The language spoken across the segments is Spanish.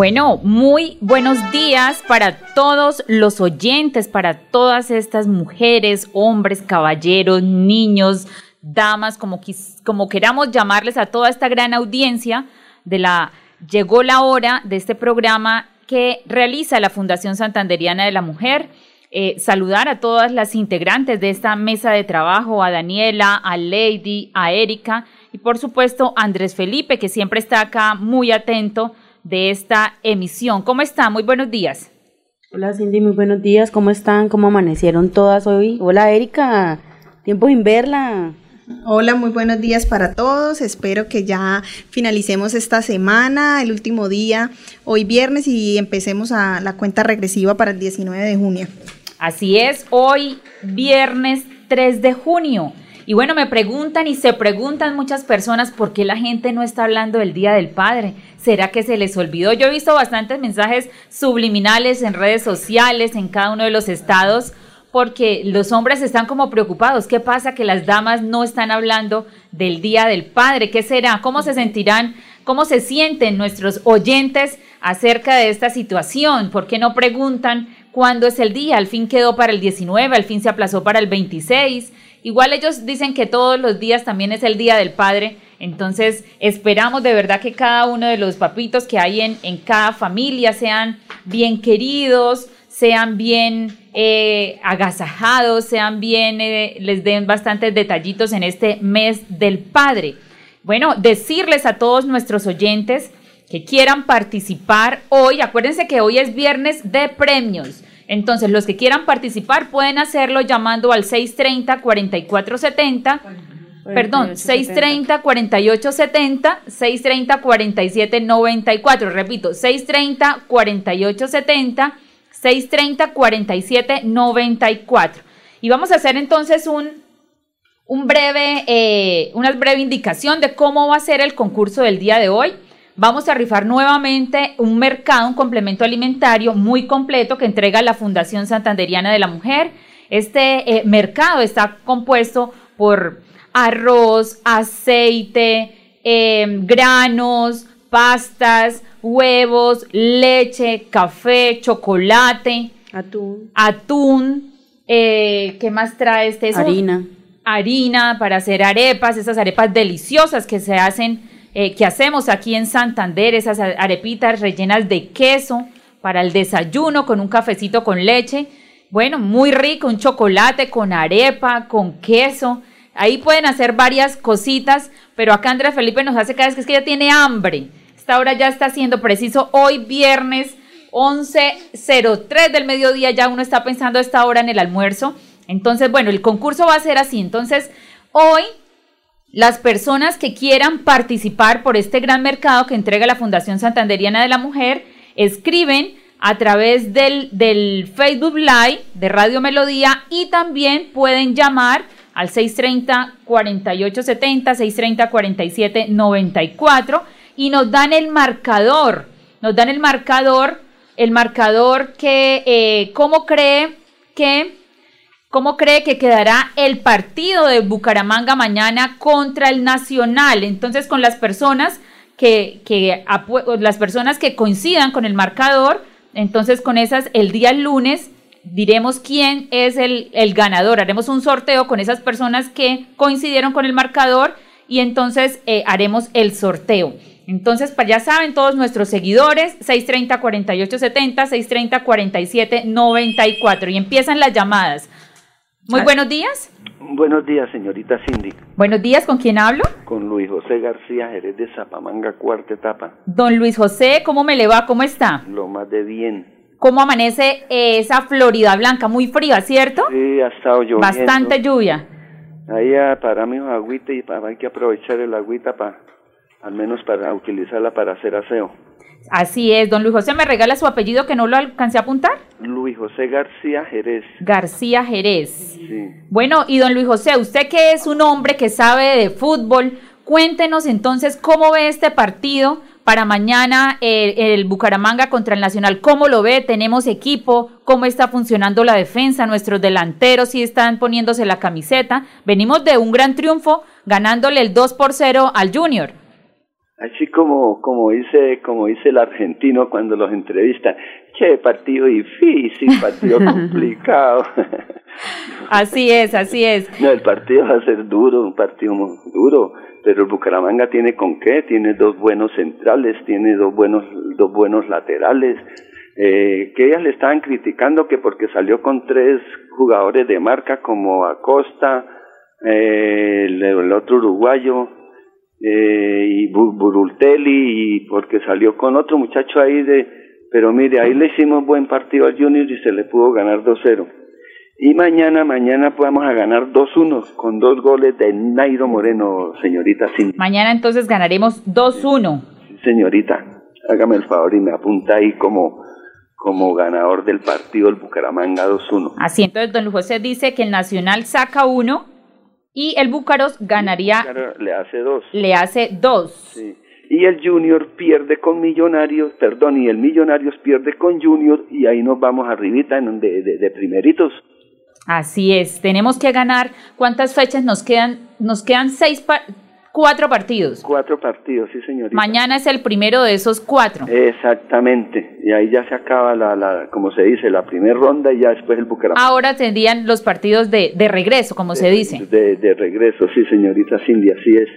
Bueno, muy buenos días para todos los oyentes, para todas estas mujeres, hombres, caballeros, niños, damas, como, como queramos llamarles a toda esta gran audiencia de la Llegó la hora de este programa que realiza la Fundación Santanderiana de la Mujer. Eh, saludar a todas las integrantes de esta mesa de trabajo, a Daniela, a Lady, a Erika y por supuesto a Andrés Felipe, que siempre está acá muy atento de esta emisión. ¿Cómo está? Muy buenos días. Hola Cindy, muy buenos días. ¿Cómo están? ¿Cómo amanecieron todas hoy? Hola Erika, tiempo sin verla. Hola, muy buenos días para todos. Espero que ya finalicemos esta semana, el último día, hoy viernes, y empecemos a la cuenta regresiva para el 19 de junio. Así es, hoy viernes 3 de junio. Y bueno, me preguntan y se preguntan muchas personas por qué la gente no está hablando del Día del Padre. ¿Será que se les olvidó? Yo he visto bastantes mensajes subliminales en redes sociales, en cada uno de los estados, porque los hombres están como preocupados. ¿Qué pasa que las damas no están hablando del Día del Padre? ¿Qué será? ¿Cómo se sentirán? ¿Cómo se sienten nuestros oyentes acerca de esta situación? ¿Por qué no preguntan cuándo es el día? Al fin quedó para el 19, al fin se aplazó para el 26 Igual ellos dicen que todos los días también es el Día del Padre, entonces esperamos de verdad que cada uno de los papitos que hay en, en cada familia sean bien queridos, sean bien eh, agasajados, sean bien, eh, les den bastantes detallitos en este mes del Padre. Bueno, decirles a todos nuestros oyentes que quieran participar hoy, acuérdense que hoy es viernes de premios. Entonces, los que quieran participar pueden hacerlo llamando al 630-4470. Perdón, 630-4870, 630-4794. Repito, 630-4870, 630-4794. Y vamos a hacer entonces un, un breve, eh, una breve indicación de cómo va a ser el concurso del día de hoy vamos a rifar nuevamente un mercado, un complemento alimentario muy completo que entrega la Fundación Santanderiana de la Mujer. Este eh, mercado está compuesto por arroz, aceite, em, granos, pastas, huevos, leche, café, chocolate, atún, atún, eh, ¿qué más trae este? Harina. Harina para hacer arepas, esas arepas deliciosas que se hacen eh, que hacemos aquí en Santander, esas arepitas rellenas de queso para el desayuno con un cafecito con leche. Bueno, muy rico, un chocolate con arepa, con queso. Ahí pueden hacer varias cositas, pero acá Andrea Felipe nos hace cada vez que es que ya tiene hambre. Esta hora ya está siendo preciso hoy viernes 11.03 del mediodía, ya uno está pensando esta hora en el almuerzo. Entonces, bueno, el concurso va a ser así. Entonces, hoy las personas que quieran participar por este gran mercado que entrega la Fundación Santanderiana de la Mujer escriben a través del, del Facebook Live de Radio Melodía y también pueden llamar al 630-4870, 630-4794 y nos dan el marcador, nos dan el marcador, el marcador que, eh, ¿cómo cree que ¿Cómo cree que quedará el partido de Bucaramanga mañana contra el Nacional? Entonces, con las personas que, que las personas que coincidan con el marcador, entonces con esas el día lunes diremos quién es el, el, ganador. Haremos un sorteo con esas personas que coincidieron con el marcador y entonces eh, haremos el sorteo. Entonces, ya saben todos nuestros seguidores, 630-4870, 630-4794 y empiezan las llamadas. Muy buenos días. Buenos días, señorita Cindy. Buenos días, ¿con quién hablo? Con Luis José García, Jerez de Zapamanga, cuarta etapa. Don Luis José, ¿cómo me le va? ¿Cómo está? Lo más de bien. ¿Cómo amanece esa Florida Blanca? Muy fría, ¿cierto? Sí, ha estado lloviendo. Bastante lluvia. Ahí ah, para mí agüita y para, hay que aprovechar el agüita para, al menos para utilizarla para hacer aseo. Así es, don Luis José, ¿me regala su apellido que no lo alcancé a apuntar? Luis José García Jerez. García Jerez. Sí. Bueno, y don Luis José, usted que es un hombre que sabe de fútbol, cuéntenos entonces cómo ve este partido para mañana el, el, Bucaramanga contra el Nacional. ¿Cómo lo ve? ¿Tenemos equipo? ¿Cómo está funcionando la defensa? Nuestros delanteros sí están poniéndose la camiseta. Venimos de un gran triunfo ganándole el 2 por 0 al Junior. Así como, como dice, como dice el argentino cuando los entrevistan, che, partido difícil, partido complicado. así es, así es. No, el partido va a ser duro, un partido muy duro, pero el Bucaramanga tiene con qué, tiene dos buenos centrales, tiene dos buenos, dos buenos laterales, eh, que ellas le estaban criticando que porque salió con tres jugadores de marca como Acosta, eh, el, el otro uruguayo, eh, y Burultelli y porque salió con otro muchacho ahí de pero mire ahí le hicimos buen partido al Junior y se le pudo ganar 2-0 y mañana mañana podemos a ganar 2-1 con dos goles de Nairo Moreno señorita Cindy. mañana entonces ganaremos 2-1 sí, señorita hágame el favor y me apunta ahí como como ganador del partido el Bucaramanga 2-1 así entonces don José dice que el Nacional saca uno y el Búcaros ganaría. Le hace dos. Le hace dos. Sí. Y el Junior pierde con Millonarios, perdón, y el Millonarios pierde con Junior y ahí nos vamos arribita en de, de, de primeritos. Así es, tenemos que ganar. ¿Cuántas fechas nos quedan? Nos quedan seis, cuatro partidos. Cuatro partidos, sí, señorita. Mañana es el primero de esos cuatro. Exactamente, y ahí ya se acaba la, la como se dice, la primera ronda y ya después el Bucaramanga. Ahora tendrían los partidos de, de regreso, como de, se dice. De, de, regreso, sí, señorita Cindy, así es.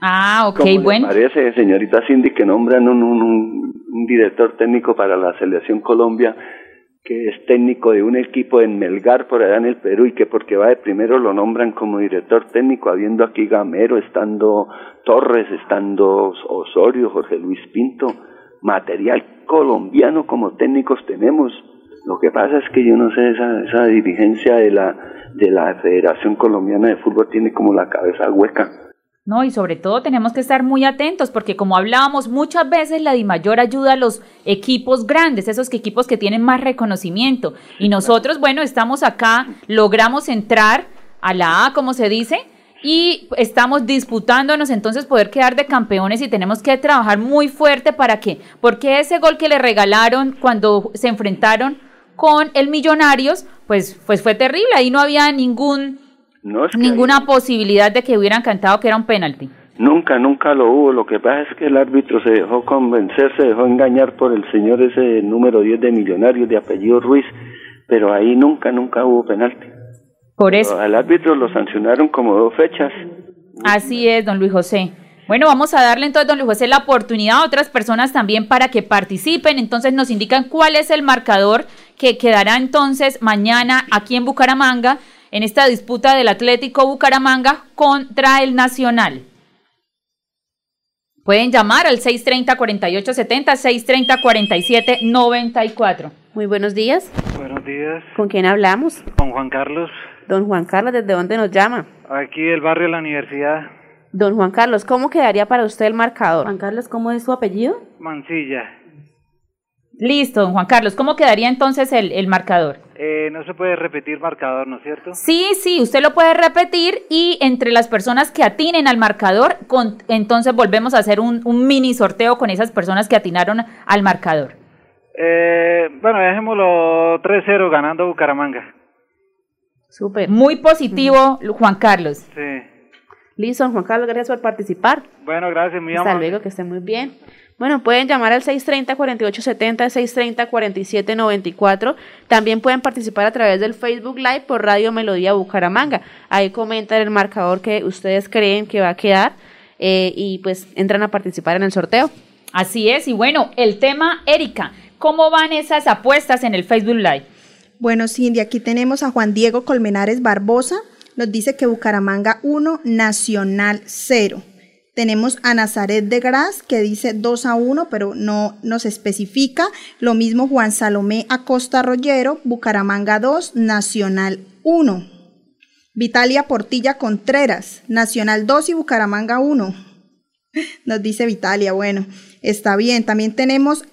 Ah, ok, ¿Cómo bueno. Le parece, señorita Cindy, que nombran un, un, un director técnico para la selección Colombia que es técnico de un equipo en Melgar por allá en el Perú y que porque va de primero lo nombran como director técnico, habiendo aquí Gamero, estando Torres, estando Osorio, Jorge Luis Pinto, material colombiano como técnicos tenemos. Lo que pasa es que yo no sé, esa, esa dirigencia de la, de la Federación Colombiana de Fútbol tiene como la cabeza hueca. No, y sobre todo tenemos que estar muy atentos porque como hablábamos, muchas veces la DIMAYOR ayuda a los equipos grandes, esos equipos que tienen más reconocimiento. Y nosotros, bueno, estamos acá, logramos entrar a la A, como se dice, y estamos disputándonos entonces poder quedar de campeones y tenemos que trabajar muy fuerte para que, porque ese gol que le regalaron cuando se enfrentaron con el Millonarios, pues, pues fue terrible, ahí no había ningún no, es ninguna posibilidad de que hubieran cantado que era un penalti. Nunca, nunca lo hubo. Lo que pasa es que el árbitro se dejó convencer, se dejó engañar por el señor ese número 10 de Millonarios de apellido Ruiz, pero ahí nunca, nunca hubo penalti. Por eso. Pero al árbitro lo sancionaron como dos fechas. Así es, don Luis José. Bueno, vamos a darle entonces, don Luis José, la oportunidad a otras personas también para que participen. Entonces nos indican cuál es el marcador que quedará entonces mañana aquí en Bucaramanga en esta disputa del Atlético Bucaramanga contra el Nacional. Pueden llamar al 630-4870, 630-4794. Muy buenos días. Buenos días. ¿Con quién hablamos? Con Juan Carlos. Don Juan Carlos, ¿desde dónde nos llama? Aquí del barrio de la universidad. Don Juan Carlos, ¿cómo quedaría para usted el marcador? Juan Carlos, ¿cómo es su apellido? Mancilla. Listo, don Juan Carlos. ¿Cómo quedaría entonces el, el marcador? Eh, no se puede repetir marcador, ¿no es cierto? Sí, sí, usted lo puede repetir y entre las personas que atinen al marcador, con, entonces volvemos a hacer un, un, mini sorteo con esas personas que atinaron al marcador. Eh, bueno, dejémoslo 3-0 ganando Bucaramanga. Súper. Muy positivo, Juan Carlos. Sí. Listo, Juan Carlos, gracias por participar. Bueno, gracias, muy Hasta amable. luego, que esté muy bien. Bueno, pueden llamar al 630-4870, 630-4794. También pueden participar a través del Facebook Live por Radio Melodía Bucaramanga. Ahí comentan el marcador que ustedes creen que va a quedar eh, y pues entran a participar en el sorteo. Así es, y bueno, el tema, Erika, ¿cómo van esas apuestas en el Facebook Live? Bueno, Cindy, aquí tenemos a Juan Diego Colmenares Barbosa. Nos dice que Bucaramanga 1, Nacional 0. Tenemos a Nazaret de Gras, que dice 2 a 1, pero no nos especifica. Lo mismo Juan Salomé Acosta Rollero, Bucaramanga 2, Nacional 1. Vitalia Portilla Contreras, Nacional 2 y Bucaramanga 1. Nos dice Vitalia, bueno, está bien. También tenemos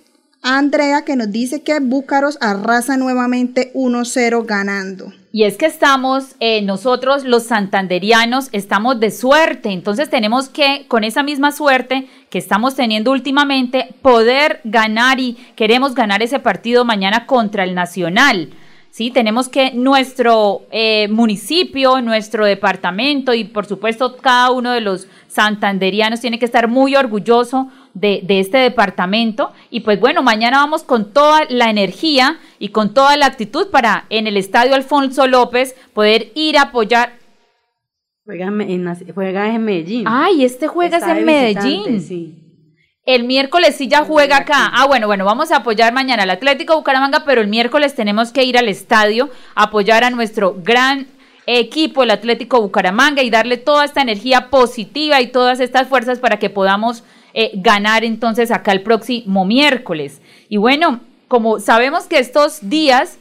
a Andrea que nos dice que Búcaros arrasa nuevamente 1-0 ganando. Y es que estamos, eh, nosotros los santanderianos, estamos de suerte, entonces tenemos que, con esa misma suerte que estamos teniendo últimamente, poder ganar y queremos ganar ese partido mañana contra el Nacional. ¿sí? Tenemos que nuestro eh, municipio, nuestro departamento y por supuesto cada uno de los santanderianos tiene que estar muy orgulloso de, de, este departamento. Y pues bueno, mañana vamos con toda la energía y con toda la actitud para en el Estadio Alfonso López poder ir a apoyar. Juega en, juega en Medellín. Ay, este juega es en Medellín. Sí. El miércoles sí ya juega acá. Ah, bueno, bueno, vamos a apoyar mañana al Atlético Bucaramanga, pero el miércoles tenemos que ir al estadio a apoyar a nuestro gran equipo, el Atlético Bucaramanga, y darle toda esta energía positiva y todas estas fuerzas para que podamos eh, ganar entonces acá el próximo miércoles. Y bueno, como sabemos que estos días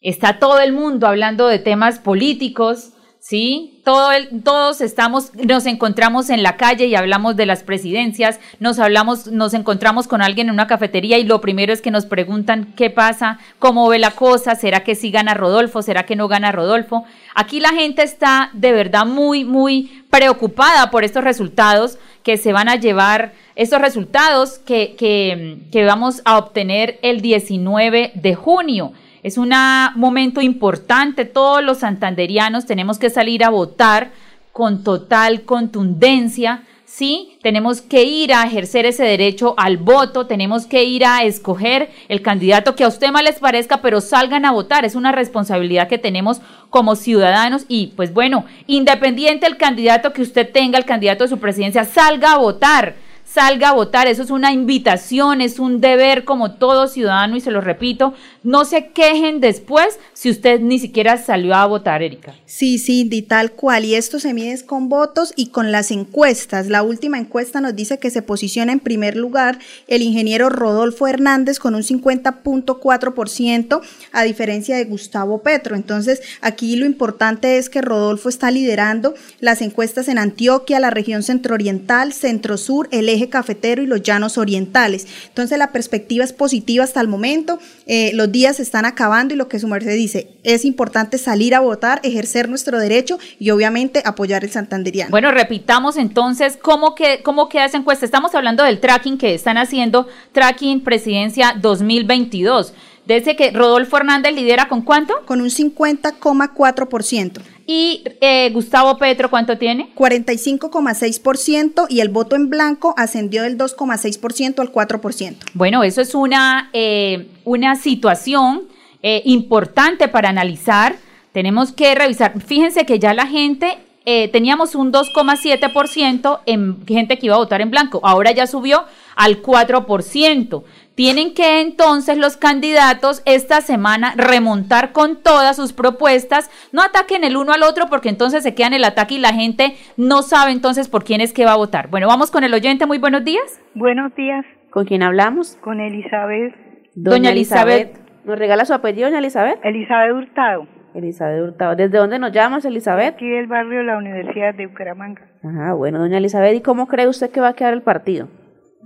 está todo el mundo hablando de temas políticos, ¿sí? Todo todos estamos, nos encontramos en la calle y hablamos de las presidencias, nos hablamos, nos encontramos con alguien en una cafetería y lo primero es que nos preguntan qué pasa, cómo ve la cosa, será que sí gana Rodolfo, será que no gana Rodolfo. Aquí la gente está de verdad muy, muy preocupada por estos resultados que se van a llevar, estos resultados que, que, que vamos a obtener el 19 de junio. Es un momento importante, todos los santanderianos tenemos que salir a votar con total contundencia, ¿sí? Tenemos que ir a ejercer ese derecho al voto, tenemos que ir a escoger el candidato que a usted más les parezca, pero salgan a votar, es una responsabilidad que tenemos como ciudadanos y pues bueno, independiente el candidato que usted tenga, el candidato de su presidencia, salga a votar salga a votar. Eso es una invitación, es un deber como todo ciudadano y se lo repito, no se quejen después si usted ni siquiera salió a votar, Erika. Sí, sí, di tal cual. Y esto se mide con votos y con las encuestas. La última encuesta nos dice que se posiciona en primer lugar el ingeniero Rodolfo Hernández con un 50.4% a diferencia de Gustavo Petro. Entonces, aquí lo importante es que Rodolfo está liderando las encuestas en Antioquia, la región centro-oriental, centro-sur, el eje cafetero y los llanos orientales. Entonces la perspectiva es positiva hasta el momento, eh, los días se están acabando y lo que su merced dice, es importante salir a votar, ejercer nuestro derecho y obviamente apoyar el santanderiano. Bueno, repitamos entonces cómo, que, cómo queda esa encuesta. Estamos hablando del tracking que están haciendo, tracking presidencia 2022. Desde que Rodolfo Hernández lidera con cuánto? Con un 50,4%. ¿Y eh, Gustavo Petro cuánto tiene? 45,6% y el voto en blanco ascendió del 2,6% al 4%. Bueno, eso es una, eh, una situación eh, importante para analizar. Tenemos que revisar. Fíjense que ya la gente eh, teníamos un 2,7% en gente que iba a votar en blanco, ahora ya subió al 4%. Tienen que entonces los candidatos esta semana remontar con todas sus propuestas, no ataquen el uno al otro porque entonces se quedan el ataque y la gente no sabe entonces por quién es que va a votar. Bueno, vamos con el oyente, muy buenos días. Buenos días. ¿Con quién hablamos? Con Elizabeth. Doña, Elizabeth. ¿Nos regala su apellido, doña Elizabeth? Elizabeth Hurtado. Elizabeth Hurtado. ¿Desde dónde nos llamas, Elizabeth? Aquí del barrio de la Universidad de Bucaramanga. Ajá, bueno, doña Elizabeth, ¿y cómo cree usted que va a quedar el partido?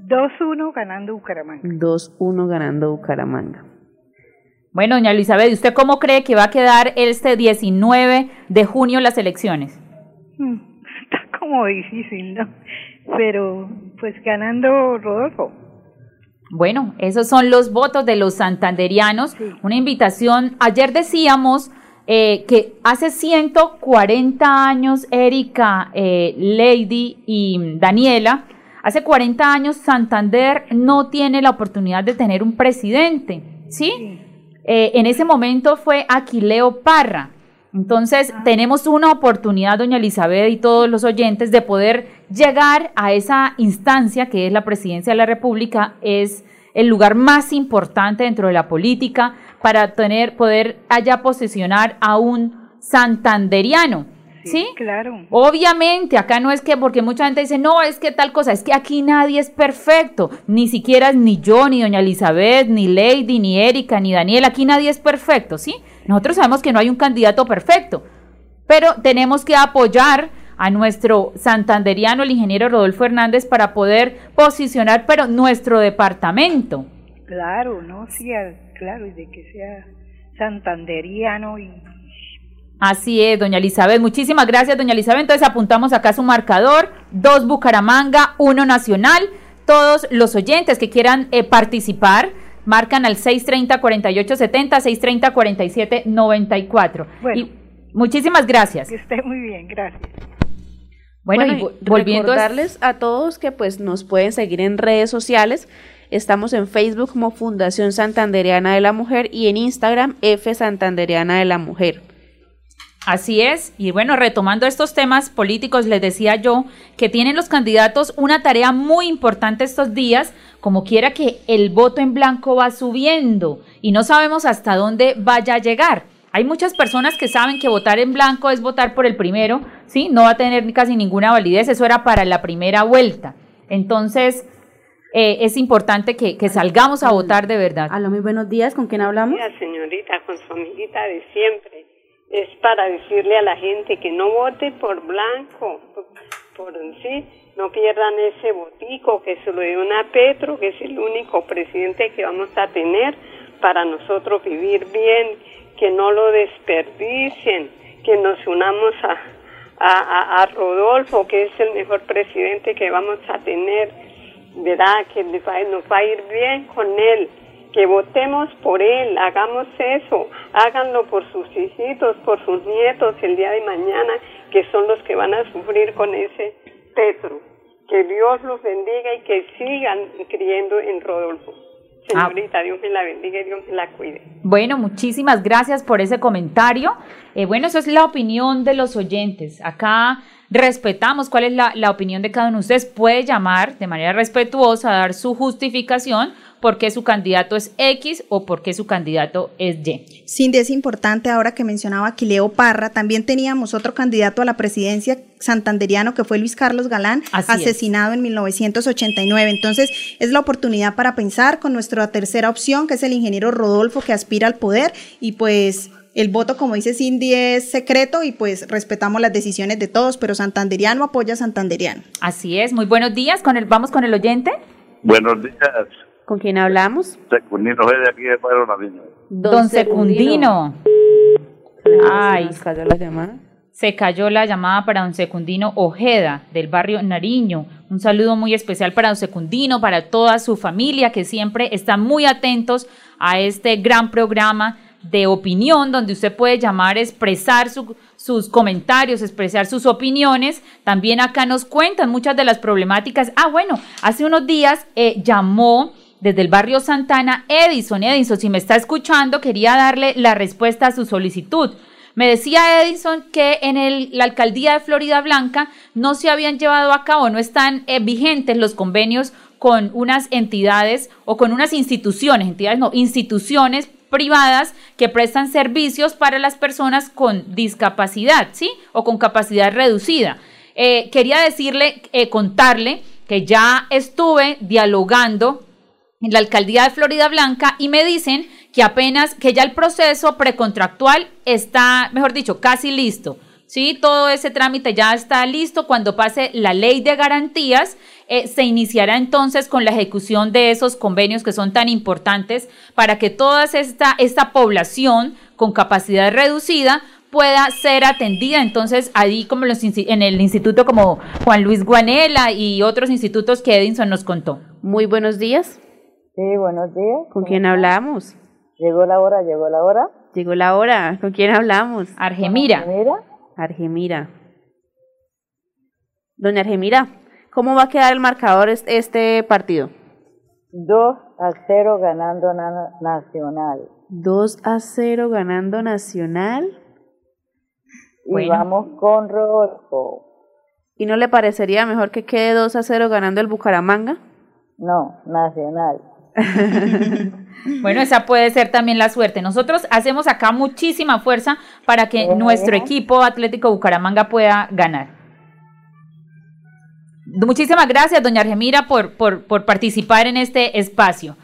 2-1 ganando Bucaramanga. 2-1 ganando Bucaramanga. Bueno, doña Elizabeth, ¿usted cómo cree que va a quedar este 19 de junio las elecciones? Hmm, Está como difícil, ¿no? Pero pues ganando Rodolfo. Bueno, esos son los votos de los santanderianos. Sí. Una invitación. Ayer decíamos eh, que hace 140 años, Erika, eh, Lady y Daniela, hace 40 años Santander no tiene la oportunidad de tener un presidente, ¿sí? Eh, en ese momento fue Aquileo Parra. Entonces, tenemos una oportunidad, doña Elizabeth y todos los oyentes, de poder llegar a esa instancia que es la presidencia de la República, es el lugar más importante dentro de la política para tener, poder allá posesionar a un santanderiano. ¿Sí? Claro. Obviamente, acá no es que, porque mucha gente dice, no, es que tal cosa, es que aquí nadie es perfecto, ni siquiera ni yo, ni doña Elizabeth, ni Lady, ni Erika, ni Daniel, aquí nadie es perfecto, ¿sí? Nosotros sabemos que no hay un candidato perfecto, pero tenemos que apoyar a nuestro santanderiano, el ingeniero Rodolfo Hernández, para poder posicionar, pero nuestro departamento. Claro, ¿no? Sí, claro, y de que sea santanderiano y Así es, doña Elizabeth. Muchísimas gracias, doña Elizabeth. Entonces apuntamos acá su marcador, dos Bucaramanga, uno Nacional. Todos los oyentes que quieran eh, participar, marcan al 630-4870, 630-4794. Bueno. Y muchísimas gracias. que esté muy bien, gracias. Bueno, Bueno, y vo- y volviendo a- recordarles a todos que pues nos pueden seguir en redes sociales. Estamos en Facebook como Fundación Santanderiana de la Mujer y en Instagram F Santanderiana de la Mujer. Así es, y bueno, retomando estos temas políticos, les decía yo que tienen los candidatos una tarea muy importante estos días, como quiera que el voto en blanco va subiendo y no sabemos hasta dónde vaya a llegar. Hay muchas personas que saben que votar en blanco es votar por el primero, ¿sí? No va a tener casi ninguna validez, eso era para la primera vuelta. Entonces, eh, es importante que, que salgamos a votar de verdad. Aló, muy buenos días, ¿con quién hablamos? Señorita, con su amiguita de siempre. Es para decirle a la gente que no vote por blanco, por, por- sí, no pierdan ese votico, que se lo den a Petro, que es el único presidente que vamos a tener para nosotros vivir bien, que no lo desperdicien, que nos unamos a, a, Rodolfo, que es el mejor presidente que vamos a tener, ¿verdad? Que nos va a ir bien con él que votemos por él, hagamos eso, háganlo por sus hijitos, por sus nietos el día de mañana, que son los que van a sufrir con ese Petro. Que Dios los bendiga y que sigan creyendo en Rodolfo. Señorita, Dios me la bendiga y Dios me la cuide. Bueno, muchísimas gracias por ese comentario. Eh, bueno, eso es la opinión de los oyentes. Acá respetamos cuál es la, la opinión de cada uno. Ustedes puede llamar de manera respetuosa a dar su justificación por qué su candidato es X o por qué su candidato es Y. Cindy, es importante ahora que mencionaba Aquileo Parra, también teníamos otro candidato a la presidencia santanderiano que fue Luis Carlos Galán, Así es. asesinado en 1989. Entonces, es la oportunidad para pensar con nuestra tercera opción, que es el ingeniero Rodolfo, que aspira al poder y pues... El voto, como dice Cindy, es secreto y pues respetamos las decisiones de todos, pero santanderiano apoya a santanderiano. Así es, muy buenos días. Con el, vamos con el oyente. Buenos días, ¿Con quién hablamos? Secundino de aquí de Padre Nariño. Don, Secundino. Ay, Nos cayó la llamada. se cayó la llamada para don Secundino Ojeda del barrio Nariño. Un saludo muy especial para don Secundino, para toda su familia que siempre están muy atentos a este gran programa de opinión donde usted puede llamar, expresar su- sus comentarios, expresar sus opiniones. También acá nos cuentan muchas de las problemáticas. Ah, bueno, hace unos días eh, llamó desde el barrio Santana Edison. Edison, si me está escuchando, quería darle la respuesta a su solicitud. Me decía Edison que en el- la alcaldía de Florida Blanca no se habían llevado a cabo, no están eh, vigentes los convenios con unas entidades o con unas instituciones, entidades no, instituciones privadas que prestan servicios para las personas con discapacidad, ¿sí? O con capacidad reducida. Eh, quería decirle, eh, contarle que ya estuve dialogando en la alcaldía de Florida Blanca y me dicen que apenas, que ya el proceso precontractual está, mejor dicho, casi listo. Sí, todo ese trámite ya está listo. Cuando pase la ley de garantías, eh, se iniciará entonces con la ejecución de esos convenios que son tan importantes para que toda esta, esta población con capacidad reducida pueda ser atendida. Entonces, ahí como los, en el instituto como Juan Luis Guanela y otros institutos que Edinson nos contó. Muy buenos días. Sí, buenos días. ¿Con quién hablamos? Llegó la hora, llegó la hora. Llegó la hora. ¿Con quién hablamos? Argemira. Mira, Argemira. Doña Argemira, ¿cómo va a quedar el marcador es- este partido? 2 a 0 ganando na- Nacional. 2 a 0 ganando Nacional. Y Bueno. vamos con Rodolfo. ¿Y no le parecería mejor que quede 2 a 0 ganando el Bucaramanga? No, Nacional. Bueno, esa puede ser también la suerte. Nosotros hacemos acá muchísima fuerza para que nuestro equipo Atlético Bucaramanga pueda ganar. Muchísimas gracias, doña Argemira, por, por, participar en este espacio.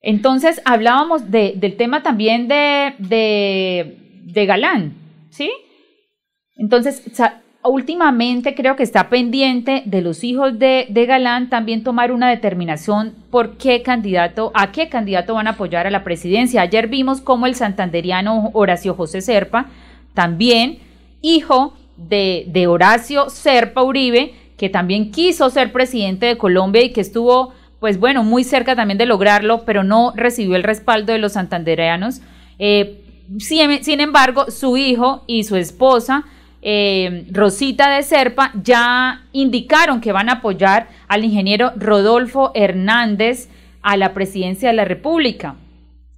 Entonces, hablábamos de, del tema también de, de, de Galán, ¿sí? Entonces, últimamente creo que está pendiente de los hijos de, de Galán también tomar una determinación por qué candidato, a qué candidato van a apoyar a la presidencia. Ayer vimos cómo el santanderiano Horacio José Serpa, también hijo de, de Horacio Serpa Uribe, que también quiso ser presidente de Colombia y que estuvo, pues bueno, muy cerca también de lograrlo, pero no recibió el respaldo de los santandereanos. Eh, sin, sin embargo, su hijo y su esposa, eh, Rosita de Serpa, ya indicaron que van a apoyar al ingeniero Rodolfo Hernández a la presidencia de la República.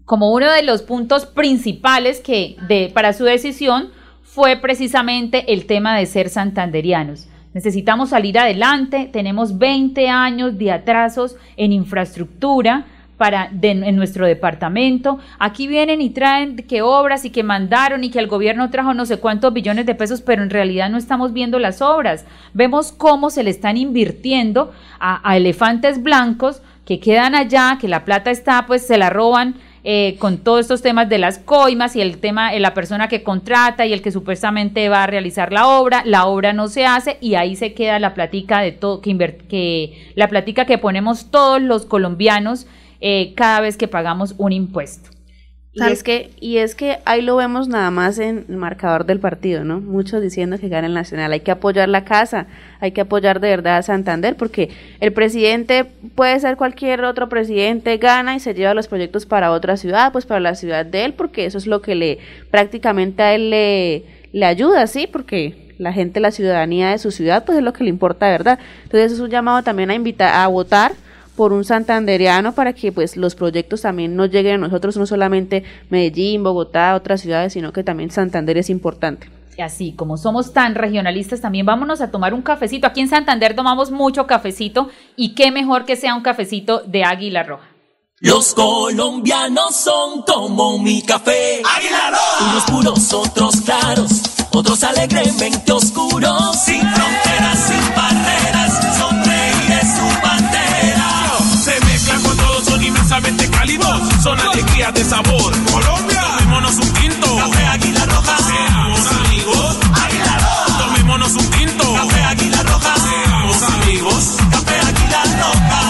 Como uno de los puntos principales que de, para su decisión fue precisamente el tema de ser santanderianos. Necesitamos salir adelante, tenemos 20 años de atrasos en infraestructura para de- en nuestro departamento. Aquí vienen y traen que obras y que mandaron y que el gobierno trajo no sé cuántos billones de pesos, pero en realidad no estamos viendo las obras. Vemos cómo se le están invirtiendo a, a elefantes blancos que quedan allá, que la plata está, pues se la roban eh, con todos estos temas de las coimas y el tema de la persona que contrata y el que supuestamente va a realizar la obra, la obra no se hace y ahí se queda la platica de todo que la platica que ponemos todos los colombianos eh, cada vez que pagamos un impuesto. Y es que, y es que ahí lo vemos nada más en el marcador del partido, ¿no? Muchos diciendo que gana el Nacional. Hay que apoyar la casa, hay que apoyar de verdad a Santander, porque el presidente puede ser cualquier otro presidente, gana y se lleva los proyectos para otra ciudad, pues para la ciudad de él, porque eso es lo que le prácticamente a él le, le ayuda, ¿sí? Porque la gente, la ciudadanía de su ciudad, pues es lo que le importa, ¿verdad? Entonces es un llamado también a invitar a votar por un santanderiano para que pues los proyectos también nos lleguen a nosotros, no solamente Medellín, Bogotá, otras ciudades, sino que también Santander es importante. Y así, como somos tan regionalistas, también vámonos a tomar un cafecito. Aquí en Santander tomamos mucho cafecito y qué mejor que sea un cafecito de Águila Roja. Los colombianos son como mi café. Unos puros, otros claros, otros alegremente oscuros. Sin fronteras, sin barreras, son reyes su bandera. Son inmensamente cálidos, son alegrías de sabor. Colombia, tomémonos un tinto. Café Águila Roja. Seamos amigos. Águila Roja. Tomémonos un tinto. Café Águila Roja. Seamos amigos. Café Águila Roja.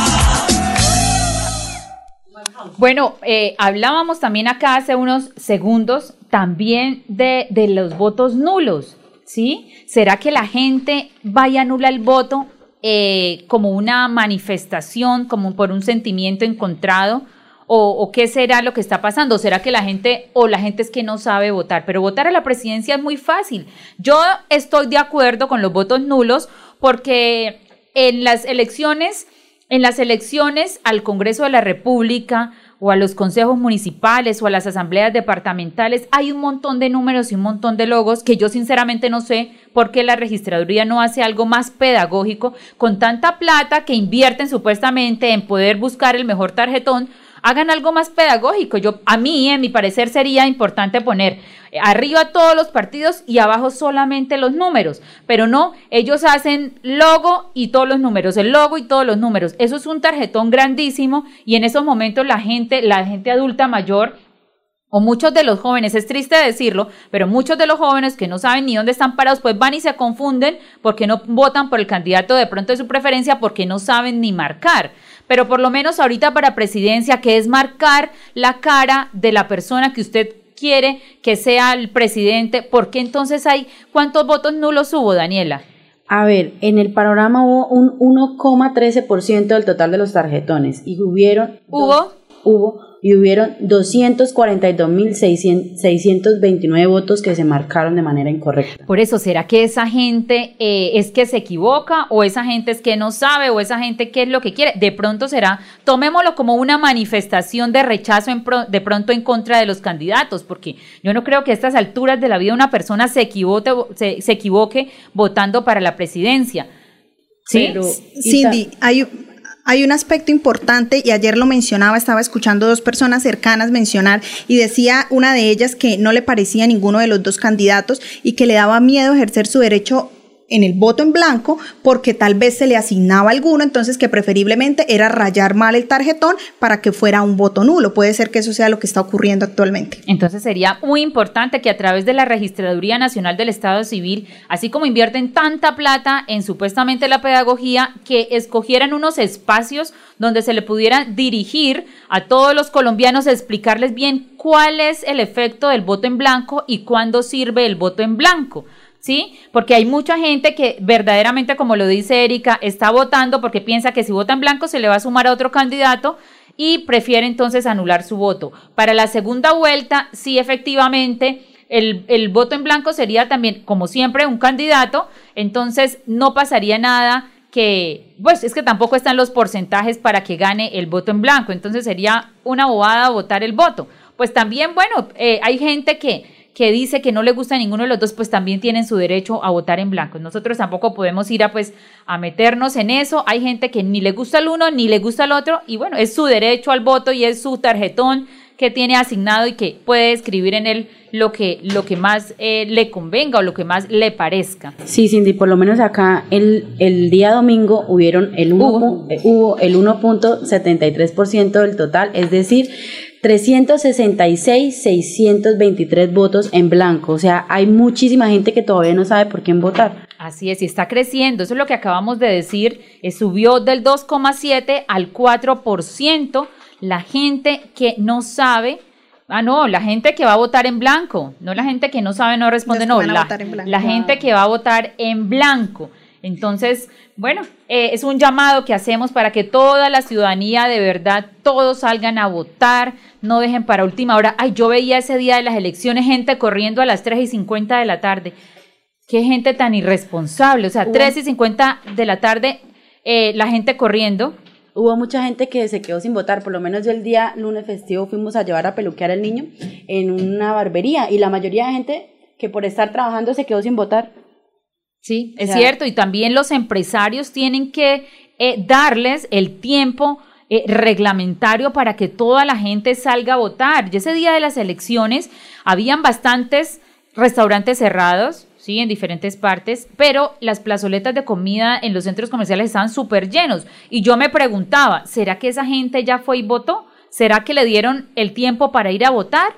Bueno, eh, hablábamos también acá hace unos segundos también de, de los votos nulos, ¿sí? ¿Será que la gente vaya a anular el voto eh, como una manifestación, como por un sentimiento encontrado? O, ¿O qué será lo que está pasando? ¿Será que la gente, o la gente es que no sabe votar? Pero votar a la presidencia es muy fácil. Yo estoy de acuerdo con los votos nulos porque en las elecciones en las elecciones al Congreso de la República o a los consejos municipales o a las asambleas departamentales hay un montón de números y un montón de logos que yo sinceramente no sé por qué la registraduría no hace algo más pedagógico con tanta plata que invierten supuestamente en poder buscar el mejor tarjetón hagan algo más pedagógico. Yo, a mí, en mi parecer, sería importante poner eh, arriba todos los partidos y abajo solamente los números. Pero no, ellos hacen logo y todos los números, el logo y todos los números. Eso es un tarjetón grandísimo y en esos momentos la gente, la gente adulta mayor o muchos de los jóvenes, es triste decirlo, pero muchos de los jóvenes que no saben ni dónde están parados, pues van y se confunden porque no votan por el candidato de pronto de su preferencia porque no saben ni marcar. Pero por lo menos ahorita para presidencia, que es marcar la cara de la persona que usted quiere que sea el presidente, ¿por qué entonces hay cuántos votos nulos hubo, Daniela? A ver, en el panorama hubo un 1,13% del total de los tarjetones y hubieron... ¿Hubo? Hubo y hubieron 242.629 votos que se marcaron de manera incorrecta. Por eso, ¿será que esa gente eh, es que se equivoca o esa gente es que no sabe o esa gente qué es lo que quiere? De pronto será, tomémoslo como una manifestación de rechazo en pro, de pronto en contra de los candidatos, porque yo no creo que a estas alturas de la vida una persona se equivoque, se, se equivoque votando para la presidencia. ¿Sí? Cindy, hay, Hay un aspecto importante y ayer lo mencionaba, estaba escuchando dos personas cercanas mencionar y decía una de ellas que no le parecía ninguno de los dos candidatos y que le daba miedo ejercer su derecho en el voto en blanco porque tal vez se le asignaba alguno, entonces que preferiblemente era rayar mal el tarjetón para que fuera un voto nulo. Puede ser que eso sea lo que está ocurriendo actualmente. Entonces sería muy importante que a través de la Registraduría Nacional del Estado Civil, así como invierten tanta plata en supuestamente la pedagogía, que escogieran unos espacios donde se le pudiera dirigir a todos los colombianos, explicarles bien cuál es el efecto del voto en blanco y cuándo sirve el voto en blanco. ¿Sí? Porque hay mucha gente que verdaderamente, como lo dice Erika, está votando porque piensa que si vota en blanco se le va a sumar a otro candidato y prefiere entonces anular su voto. Para la segunda vuelta, sí, efectivamente, el, el voto en blanco sería también, como siempre, un candidato, entonces no pasaría nada que, pues es que tampoco están los porcentajes para que gane el voto en blanco, entonces sería una bobada votar el voto. Pues también, bueno, eh, hay gente que que dice que no le gusta ninguno de los dos, pues también tienen su derecho a votar en blanco. Nosotros tampoco podemos ir a pues a meternos en eso. Hay gente que ni le gusta el uno ni le gusta el otro y bueno, es su derecho al voto y es su tarjetón que tiene asignado y que puede escribir en él lo que, lo que más eh, le convenga o lo que más le parezca. Sí, Cindy, por lo menos acá el, el día domingo hubieron el hubo, eh, hubo el 1.73% del total, es decir, 366, 623 votos en blanco. O sea, hay muchísima gente que todavía no sabe por quién votar. Así es, y está creciendo. Eso es lo que acabamos de decir. Eh, subió del 2,7 al 4%. La gente que no sabe Ah, no, la gente que va a votar en blanco, no la gente que no sabe, no responde, no, la, la gente que va a votar en blanco. Entonces, bueno, eh, es un llamado que hacemos para que toda la ciudadanía de verdad, todos salgan a votar, no dejen para última hora. Ay, yo veía ese día de las elecciones gente corriendo a las 3 y 50 de la tarde. Qué gente tan irresponsable. O sea, 3 y 50 de la tarde, eh, la gente corriendo. Hubo mucha gente que se quedó sin votar, por lo menos yo el día lunes festivo fuimos a llevar a peluquear al niño en una barbería y la mayoría de gente que por estar trabajando se quedó sin votar. Sí, es cierto, y también los empresarios tienen que eh, darles el tiempo eh, reglamentario para que toda la gente salga a votar. Y ese día de las elecciones habían bastantes restaurantes cerrados, sí, en diferentes partes, pero las plazoletas de comida en los centros comerciales estaban súper llenos. Y yo me preguntaba, ¿será que esa gente ya fue y votó? ¿Será que le dieron el tiempo para ir a votar?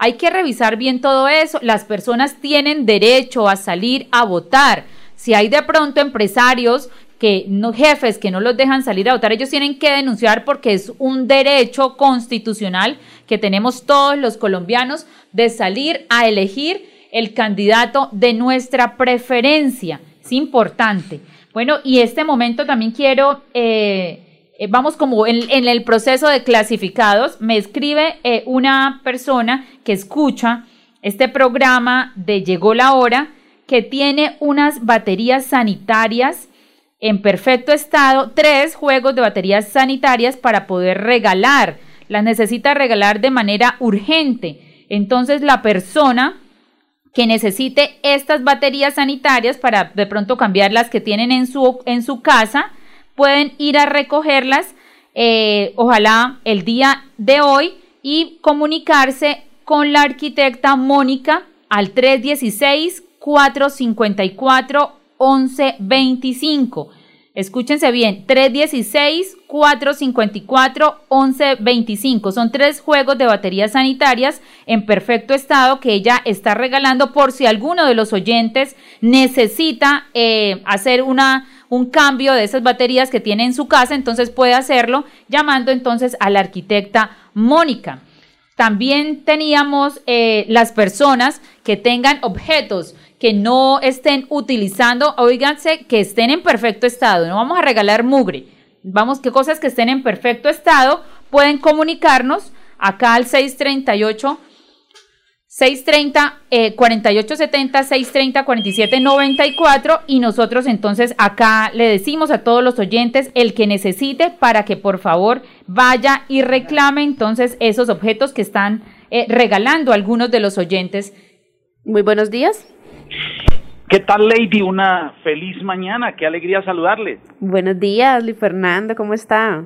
Hay que revisar bien todo eso. Las personas tienen derecho a salir a votar. Si hay de pronto empresarios que no jefes que no los dejan salir a votar, ellos tienen que denunciar porque es un derecho constitucional que tenemos todos los colombianos de salir a elegir el candidato de nuestra preferencia. Es importante. Bueno, y este momento también quiero eh, eh, vamos como en, el proceso de clasificados, me escribe eh, una persona que escucha este programa de Llegó la hora, que tiene unas baterías sanitarias en perfecto estado, tres juegos de baterías sanitarias para poder regalar. Las necesita regalar de manera urgente. Entonces la persona que necesite estas baterías sanitarias para de pronto cambiar las que tienen en su, en su casa, pueden ir a recogerlas, eh, ojalá el día de hoy, y comunicarse con la arquitecta Mónica al 316-454-1125. Escúchense bien, 316-454-1125. Son tres juegos de baterías sanitarias en perfecto estado que ella está regalando por si alguno de los oyentes necesita eh, hacer una un cambio de esas baterías que tiene en su casa, entonces puede hacerlo llamando entonces a la arquitecta Mónica. También teníamos eh, las personas que tengan objetos que no estén utilizando, oíganse, que estén en perfecto estado. No vamos a regalar mugre. Vamos, qué cosas que estén en perfecto estado. Pueden comunicarnos acá al 638 630 eh, 4870 630 4794 y nosotros entonces acá le decimos a todos los oyentes el que necesite para que por favor vaya y reclame entonces esos objetos que están eh, regalando algunos de los oyentes. Muy buenos días. ¿Qué tal, Lady? Una feliz mañana, qué alegría saludarle. Buenos días, Luis Fernando, ¿cómo está?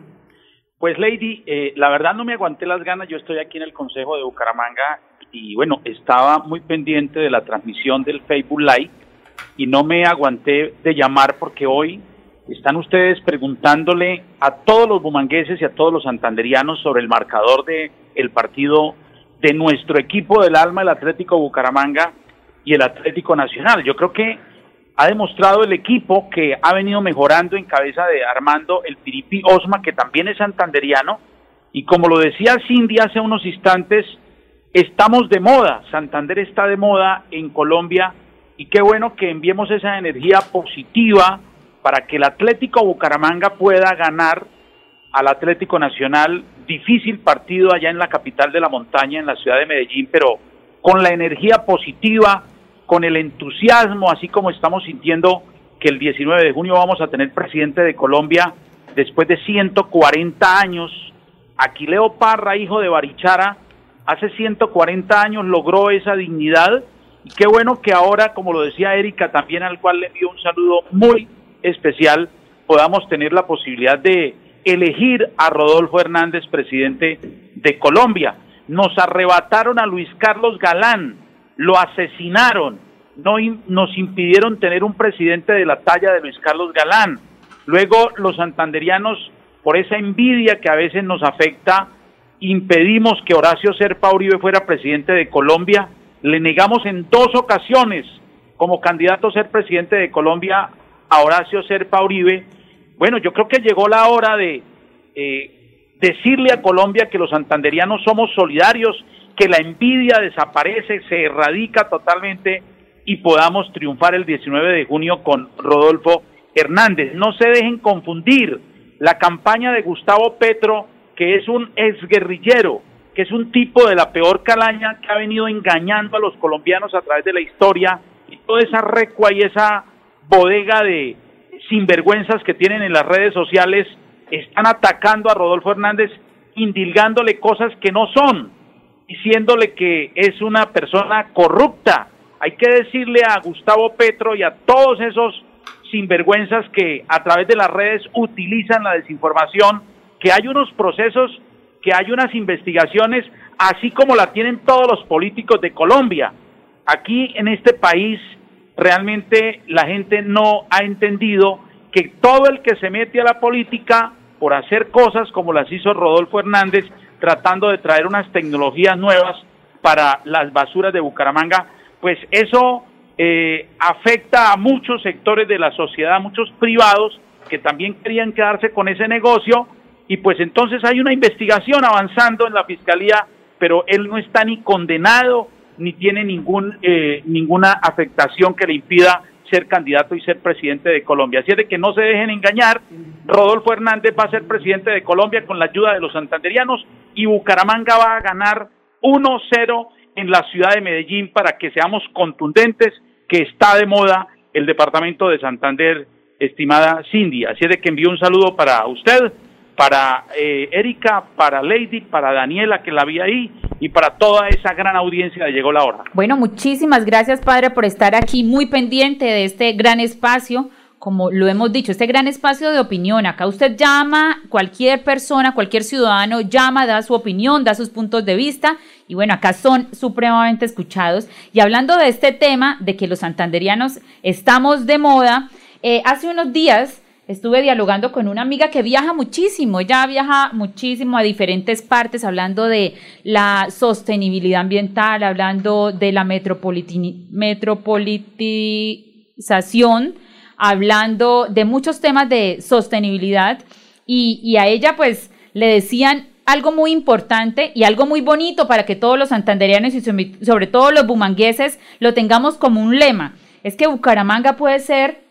Pues, Lady, eh, la verdad no me aguanté las ganas, yo estoy aquí en el Consejo de Bucaramanga y bueno, estaba muy pendiente de la transmisión del Facebook Live y no me aguanté de llamar porque hoy están ustedes preguntándole a todos los bumangueses y a todos los santanderianos sobre el marcador de el partido de nuestro equipo del alma, el Atlético Bucaramanga y el Atlético Nacional. Yo creo que ha demostrado el equipo que ha venido mejorando en cabeza de Armando el Piripi Osma, que también es santanderiano, y como lo decía Cindy hace unos instantes, estamos de moda, Santander está de moda en Colombia, y qué bueno que enviemos esa energía positiva para que el Atlético Bucaramanga pueda ganar al Atlético Nacional, difícil partido allá en la capital de la montaña, en la ciudad de Medellín, pero con la energía positiva, con el entusiasmo, así como estamos sintiendo que el 19 de junio vamos a tener presidente de Colombia después de 140 años. Aquileo Parra, hijo de Barichara, hace 140 años logró esa dignidad y qué bueno que ahora, como lo decía Erika, también al cual le envío un saludo muy especial, podamos tener la posibilidad de elegir a Rodolfo Hernández presidente de Colombia. Nos arrebataron a Luis Carlos Galán, lo asesinaron, no nos impidieron tener un presidente de la talla de Luis Carlos Galán. Luego los santanderianos, por esa envidia que a veces nos afecta, impedimos que Horacio Serpa Uribe fuera presidente de Colombia, le negamos en dos ocasiones como candidato a ser presidente de Colombia a Horacio Serpa Uribe. Bueno, yo creo que llegó la hora de eh, decirle a Colombia que los santanderianos somos solidarios que la envidia desaparece, se erradica totalmente y podamos triunfar el 19 de junio con Rodolfo Hernández. No se dejen confundir la campaña de Gustavo Petro, que es un exguerrillero, que es un tipo de la peor calaña que ha venido engañando a los colombianos a través de la historia y toda esa recua y esa bodega de sinvergüenzas que tienen en las redes sociales están atacando a Rodolfo Hernández, indilgándole cosas que no son diciéndole que es una persona corrupta. Hay que decirle a Gustavo Petro y a todos esos sinvergüenzas que a través de las redes utilizan la desinformación, que hay unos procesos, que hay unas investigaciones, así como la tienen todos los políticos de Colombia. Aquí en este país realmente la gente no ha entendido que todo el que se mete a la política por hacer cosas como las hizo Rodolfo Hernández, tratando de traer unas tecnologías nuevas para las basuras de Bucaramanga, pues eso eh, afecta a muchos sectores de la sociedad, a muchos privados que también querían quedarse con ese negocio y pues entonces hay una investigación avanzando en la fiscalía, pero él no está ni condenado ni tiene ningún eh, ninguna afectación que le impida ser candidato y ser presidente de Colombia. Así es de que no se dejen engañar, Rodolfo Hernández va a ser presidente de Colombia con la ayuda de los santanderianos y Bucaramanga va a ganar 1-0 en la ciudad de Medellín para que seamos contundentes, que está de moda el departamento de Santander, estimada Cindy. Así es de que envío un saludo para usted, para eh, Erika, para Lady, para Daniela que la vi ahí y para toda esa gran audiencia de Llegó la Hora. Bueno, muchísimas gracias Padre por estar aquí muy pendiente de este gran espacio como lo hemos dicho, este gran espacio de opinión. Acá usted llama, cualquier persona, cualquier ciudadano llama, da su opinión, da sus puntos de vista y bueno, acá son supremamente escuchados. Y hablando de este tema, de que los santanderianos estamos de moda, eh, hace unos días estuve dialogando con una amiga que viaja muchísimo, ella viaja muchísimo a diferentes partes hablando de la sostenibilidad ambiental, hablando de la metropolitización hablando de muchos temas de sostenibilidad y, a ella pues le decían algo muy importante y algo muy bonito para que todos los santanderianos y sobre todo los bumangueses lo tengamos como un lema. Es que Bucaramanga puede ser,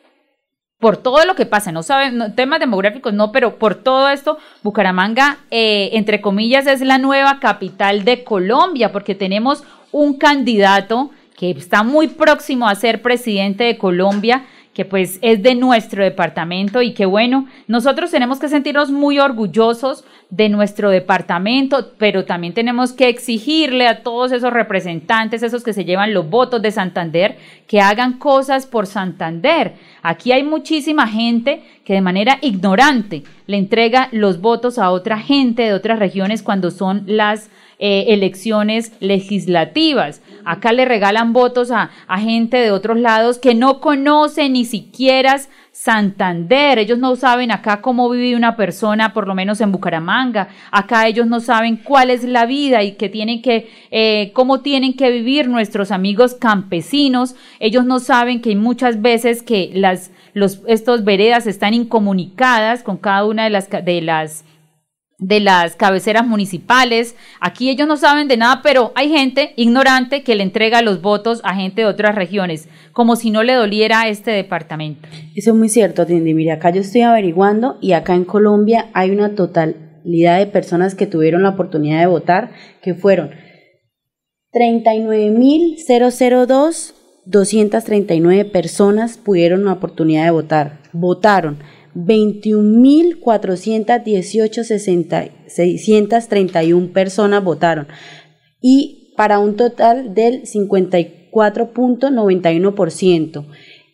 por todo lo que pasa, no saben, temas demográficos no, pero por todo esto, Bucaramanga, eh, entre comillas, es la nueva capital de Colombia, porque tenemos un candidato que está muy próximo a ser presidente de Colombia que pues es de nuestro departamento y que bueno, nosotros tenemos que sentirnos muy orgullosos de nuestro departamento, pero también tenemos que exigirle a todos esos representantes, esos que se llevan los votos de Santander, que hagan cosas por Santander. Aquí hay muchísima gente que de manera ignorante le entrega los votos a otra gente de otras regiones cuando son las eh, elecciones legislativas. Acá le regalan votos a, a gente de otros lados que no conocen ni siquiera Santander. Ellos no saben acá cómo vive una persona, por lo menos en Bucaramanga. Acá ellos no saben cuál es la vida y que tienen que, eh, cómo tienen que vivir nuestros amigos campesinos. Ellos no saben que muchas veces que las, los, estos veredas están incomunicadas con cada una de las, de las de las cabeceras municipales. Aquí ellos no saben de nada, pero hay gente ignorante que le entrega los votos a gente de otras regiones, como si no le doliera a este departamento. Eso es muy cierto, Tindy. Mire, acá yo estoy averiguando y acá en Colombia hay una totalidad de personas que tuvieron la oportunidad de votar, que fueron 39.002, 239 personas pudieron la oportunidad de votar, votaron. 21.418.631 personas votaron y para un total del 54.91%.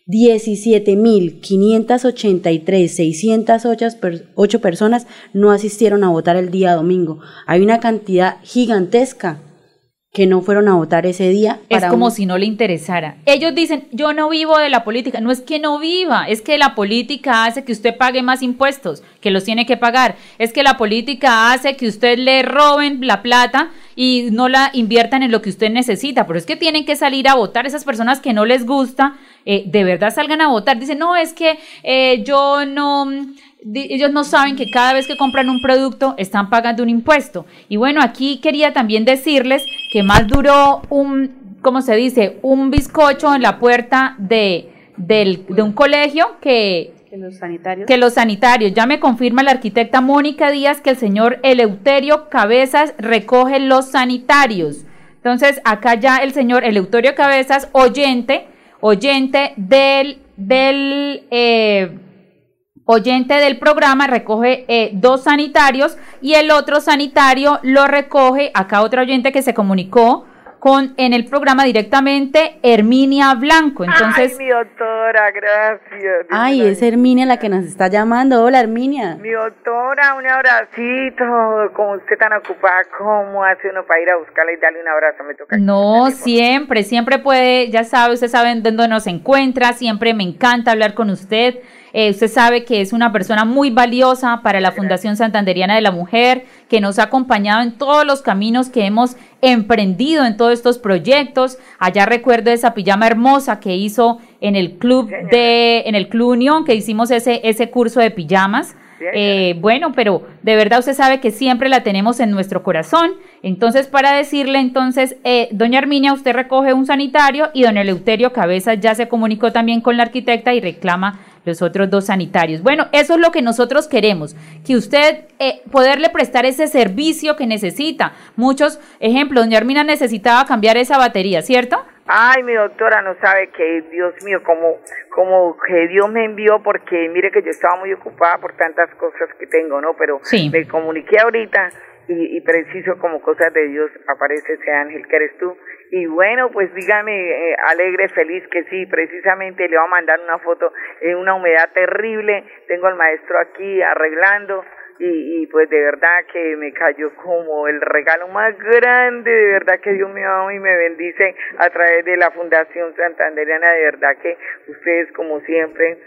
17.583.608 personas no asistieron a votar el día domingo. Hay una cantidad gigantesca que no fueron a votar ese día. es como si no le interesara. Ellos dicen, yo no vivo de la política. No es que no viva, es que la política hace que usted pague más impuestos, que los tiene que pagar. Es que la política hace que usted le roben la plata y no la inviertan en lo que usted necesita. Pero es que tienen que salir a votar esas personas que no les gusta, eh, de verdad salgan a votar. Dicen, no, es que eh, yo no ellos no saben que cada vez que compran un producto están pagando un impuesto. Y bueno, aquí quería también decirles que más duró un, ¿cómo se dice? Un bizcocho en la puerta de, de un colegio que, que los sanitarios. Que los sanitarios. Ya me confirma la arquitecta Mónica Díaz que el señor Eleuterio Cabezas recoge los sanitarios. Entonces, acá ya el señor Eleuterio Cabezas, oyente, oyente del, del eh, oyente del programa recoge eh, dos sanitarios y el otro sanitario lo recoge, acá otra oyente que se comunicó con en el programa directamente Herminia Blanco. Entonces, Ay, mi doctora, gracias. Ay, es Herminia la que nos está llamando. Hola, Herminia. Mi doctora, un abracito. Como usted tan ocupada, ¿cómo hace uno para ir a buscarla y darle un abrazo? Me toca. No, siempre, siempre puede, ya sabe, usted sabe dónde nos encuentra, siempre me encanta hablar con usted. Eh, usted sabe que es una persona muy valiosa para la Fundación Santanderiana de la Mujer, que nos ha acompañado en todos los caminos que hemos emprendido en todos estos proyectos. Allá recuerdo esa pijama hermosa que hizo en el club de, en el Club Unión, que hicimos ese, ese curso de pijamas. Eh, bueno, pero de verdad usted sabe que siempre la tenemos en nuestro corazón. Entonces, para decirle, entonces, eh, doña Arminia, usted recoge un sanitario y don Eleuterio Cabezas ya se comunicó también con la arquitecta y reclama los otros dos sanitarios. Bueno, eso es lo que nosotros queremos, que usted eh, poderle prestar ese servicio que necesita. Muchos ejemplos, doña Armina necesitaba cambiar esa batería, ¿cierto? Ay, mi doctora no sabe que, Dios mío, como, como que Dios me envió, porque mire que yo estaba muy ocupada por tantas cosas que tengo, ¿no? Pero me comuniqué ahorita y, y preciso como cosas de Dios aparece ese ángel que eres tú y bueno, pues dígame, eh, alegre, feliz que sí, precisamente le voy a mandar una foto en una humedad terrible, tengo al maestro aquí arreglando y, y pues de verdad que me cayó como el regalo más grande, de verdad que Dios me ama y me bendice a través de la Fundación Santanderiana, de verdad que ustedes como siempre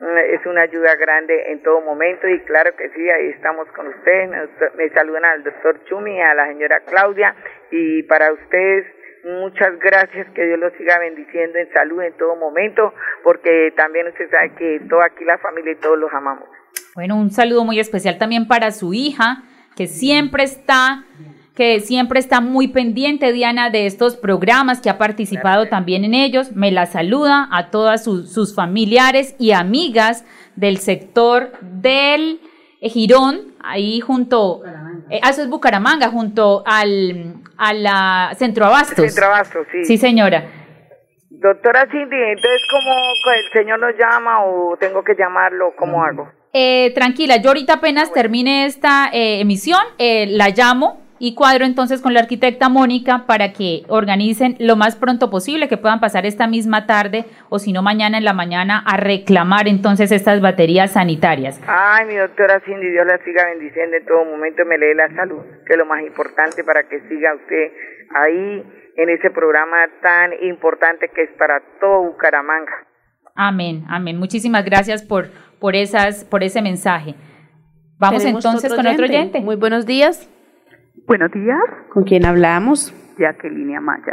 mm, es una ayuda grande en todo momento y claro que sí, ahí estamos con ustedes, me saludan al doctor Chumi, a la señora Claudia. Y para ustedes Muchas gracias, que Dios los siga bendiciendo en salud en todo momento, porque también usted sabe que toda aquí la familia y todos los amamos. Bueno, un saludo muy especial también para su hija, que siempre está que siempre está muy pendiente, Diana, de estos programas, que ha participado también en ellos. Me la saluda a todas sus familiares y amigas del sector del Girón, ahí junto, eh, eso es Bucaramanga, junto al, a la Centro Abastos. Centro Abastos, sí. Sí, señora. Doctora Cindy, entonces, ¿cómo el señor nos llama o tengo que llamarlo? ¿Cómo hago? Eh, tranquila, yo ahorita apenas termine esta eh, emisión, eh, la llamo y cuadro entonces con la arquitecta Mónica para que organicen lo más pronto posible, que puedan pasar esta misma tarde o si no mañana en la mañana a reclamar entonces estas baterías sanitarias. Ay, mi doctora Cindy, Dios la siga bendiciendo en todo momento, me lee la salud, que es lo más importante para que siga usted ahí en ese programa tan importante que es para todo Bucaramanga. Amén, amén. Muchísimas gracias por, por, esas, por ese mensaje. Vamos entonces con otro oyente. Muy buenos días. Buenos días. ¿Con quién hablamos? Jacqueline Amaya.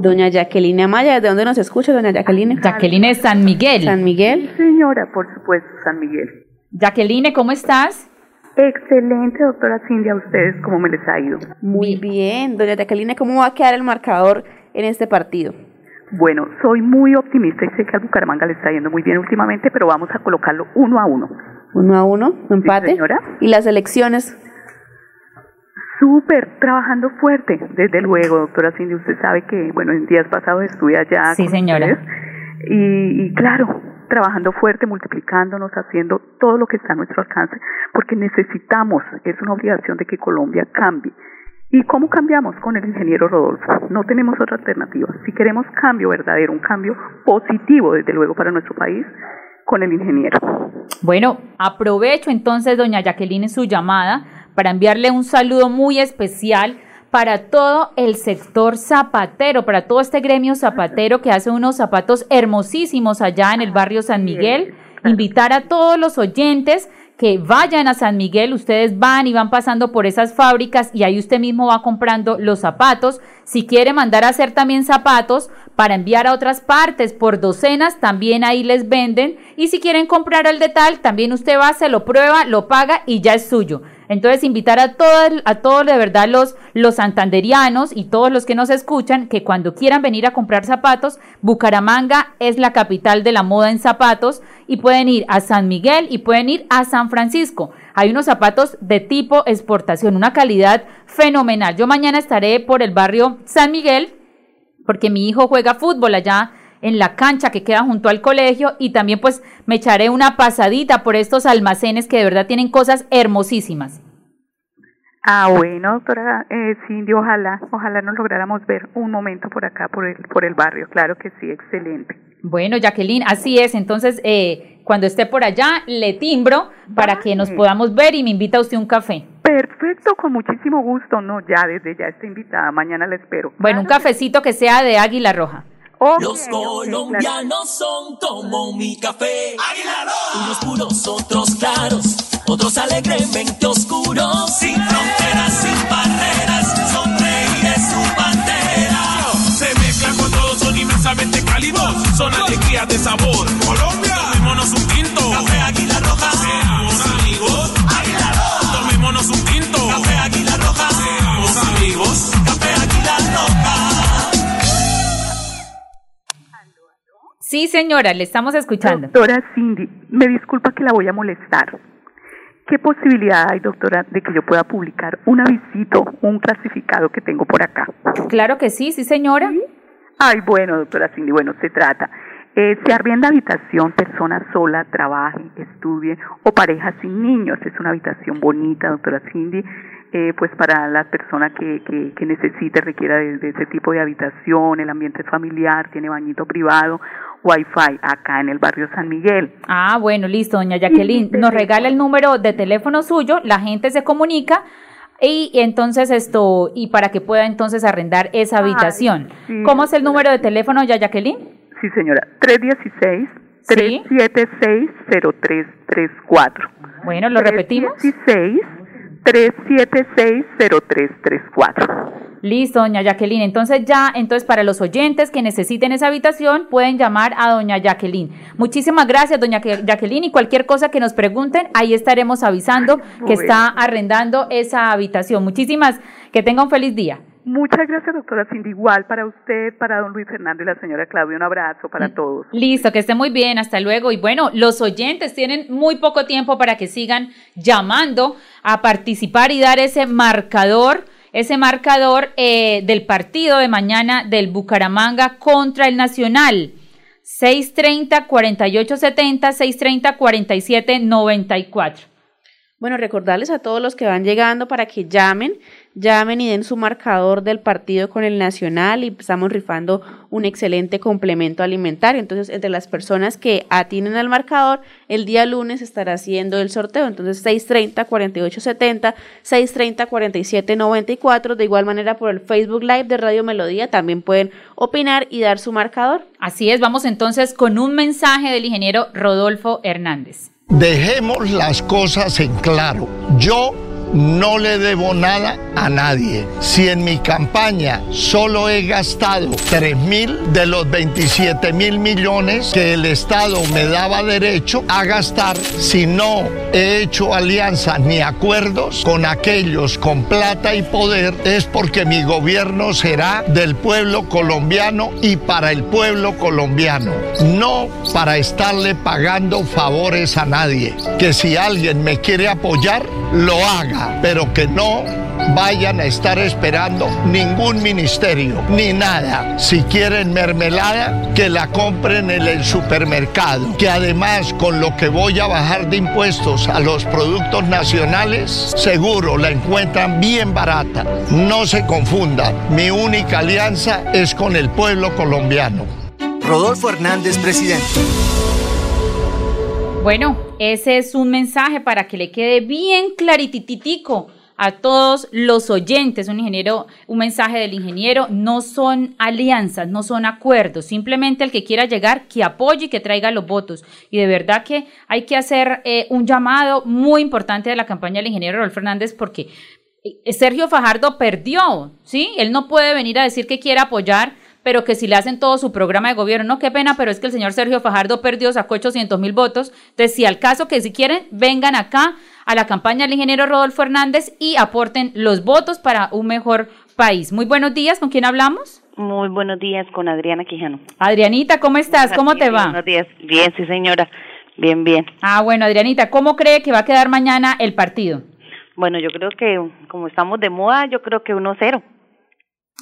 Doña Jacqueline Amaya, ¿de dónde nos escucha, doña Jacqueline? Jacqueline de San Miguel. San Miguel. Señora, por supuesto, San Miguel. Jacqueline, ¿cómo estás? Excelente, doctora Cindy, a ustedes, ¿cómo me les ha ido? Muy bien, doña Jacqueline, ¿cómo va a quedar el marcador en este partido? Bueno, soy muy optimista y sé que al Bucaramanga le está yendo muy bien últimamente, pero vamos a colocarlo uno a uno. ¿Uno a uno? ¿Empate? Sí, señora. ¿Y las elecciones? Súper, trabajando fuerte, desde luego, doctora Cindy, usted sabe que, bueno, en días pasados estuve allá. Sí, señora. Y, y claro, trabajando fuerte, multiplicándonos, haciendo todo lo que está a nuestro alcance, porque necesitamos, es una obligación de que Colombia cambie. ¿Y cómo cambiamos? Con el ingeniero Rodolfo. No tenemos otra alternativa. Si queremos cambio verdadero, un cambio positivo, desde luego, para nuestro país, con el ingeniero. Bueno, aprovecho entonces, doña Jacqueline, su llamada para enviarle un saludo muy especial para todo el sector zapatero, para todo este gremio zapatero que hace unos zapatos hermosísimos allá en el barrio San Miguel. Invitar a todos los oyentes que vayan a San Miguel, ustedes van y van pasando por esas fábricas y ahí usted mismo va comprando los zapatos. Si quiere mandar a hacer también zapatos para enviar a otras partes por docenas, también ahí les venden. Y si quieren comprar el de tal, también usted va, se lo prueba, lo paga y ya es suyo. Entonces, invitar a todos, a todos de verdad los, los santanderianos y todos los que nos escuchan que cuando quieran venir a comprar zapatos, Bucaramanga es la capital de la moda en zapatos y pueden ir a San Miguel y pueden ir a San Francisco. Hay unos zapatos de tipo exportación, una calidad fenomenal. Yo mañana estaré por el barrio San Miguel porque mi hijo juega fútbol allá en la cancha que queda junto al colegio y también pues me echaré una pasadita por estos almacenes que de verdad tienen cosas hermosísimas. Ah, bueno, doctora eh, Cindy, ojalá, ojalá nos lográramos ver un momento por acá, por el, por el barrio, claro que sí, excelente. Bueno, Jacqueline, así es, entonces eh, cuando esté por allá le timbro para que nos podamos ver y me invita usted un café. Perfecto, con muchísimo gusto, no, ya desde ya está invitada, mañana la espero. Bueno, un cafecito que sea de Águila Roja. Okay, Los colombianos son como mi café. Unos puros, otros claros, otros alegremente oscuros. Sin fronteras, sin barreras, sonreír es su bandera. Se mezclan con todos, son inmensamente cálidos. Son alegrías de sabor. Colombia, tomémonos un tinto. Café Águila Roja. Seamos amigos. Águila Roja. Tomémonos un tinto. Sí, señora, le estamos escuchando. Doctora Cindy, me disculpa que la voy a molestar. ¿Qué posibilidad hay, doctora, de que yo pueda publicar un avisito, un clasificado que tengo por acá? Claro que sí, sí, señora. ¿Sí? Ay, bueno, doctora Cindy, bueno, se trata. Eh, se arrienda habitación, persona sola, trabaje, estudie o pareja sin niños. Es una habitación bonita, doctora Cindy, eh, pues para la persona que, que, que necesite, requiera de, de, ese tipo de habitación, el ambiente familiar, tiene bañito privado, wifi acá en el barrio San Miguel. Ah, bueno, listo, doña Jacqueline. Nos regala el número de teléfono suyo, la gente se comunica y, entonces esto, y para que pueda entonces arrendar esa habitación. Ay, sí, ¿Cómo es el número de teléfono, doña Jacqueline? Sí, señora, 316 376 0334. Bueno, lo repetimos. 316 376 0334. Listo, doña Jacqueline. Entonces ya, entonces para los oyentes que necesiten esa habitación, pueden llamar a doña Jacqueline. Muchísimas gracias, doña Jacqueline, y cualquier cosa que nos pregunten, ahí estaremos avisando Ay, que está arrendando esa habitación. Muchísimas, que tenga un feliz día. Muchas gracias, doctora Cindy. Igual para usted, para don Luis Fernando y la señora Claudia. Un abrazo para todos. Listo, que esté muy bien. Hasta luego. Y bueno, los oyentes tienen muy poco tiempo para que sigan llamando a participar y dar ese marcador ese marcador eh, del partido de mañana del Bucaramanga contra el Nacional. 630 4870 630 4794. Bueno, recordarles a todos los que van llegando para que llamen, llamen y den su marcador del partido con el Nacional y estamos rifando un excelente complemento alimentario. Entonces, entre las personas que atienden al marcador, el día lunes estará haciendo el sorteo. Entonces, 630 4870, 630 4794. De igual manera, por el Facebook Live de Radio Melodía también pueden opinar y dar su marcador. Así es, vamos entonces con un mensaje del ingeniero Rodolfo Hernández. Dejemos las cosas en claro. Yo no le debo nada a nadie. Si en mi campaña solo he gastado 3 mil de los 27 mil millones que el Estado me daba derecho a gastar, si no he hecho alianzas ni acuerdos con aquellos con plata y poder, es porque mi gobierno será del pueblo colombiano y para el pueblo colombiano, no para estarle pagando favores a nadie. Que si alguien me quiere apoyar, lo haga, pero que no vayan a estar esperando ningún ministerio ni nada. Si quieren mermelada, que la compren en el supermercado. Que además con lo que voy a bajar de impuestos a los productos nacionales, seguro la encuentran bien barata. No se confundan, mi única alianza es con el pueblo colombiano. Rodolfo Hernández, presidente. Bueno, ese es un mensaje para que le quede bien clarititico a todos los oyentes, un ingeniero, un mensaje del ingeniero, no son alianzas, no son acuerdos, simplemente el que quiera llegar, que apoye y que traiga los votos. Y de verdad que hay que hacer eh, un llamado muy importante de la campaña del ingeniero Rolf Fernández porque eh, Sergio Fajardo perdió, ¿sí? Él no puede venir a decir que quiere apoyar pero que si le hacen todo su programa de gobierno, no, qué pena, pero es que el señor Sergio Fajardo perdió, sacó 800 mil votos. Entonces, si al caso que si quieren, vengan acá a la campaña del ingeniero Rodolfo Hernández y aporten los votos para un mejor país. Muy buenos días, ¿con quién hablamos? Muy buenos días, con Adriana Quijano. Adrianita, ¿cómo estás? ¿Cómo te va? Buenos días, bien, sí señora, bien, bien. Ah, bueno, Adrianita, ¿cómo cree que va a quedar mañana el partido? Bueno, yo creo que como estamos de moda, yo creo que 1-0.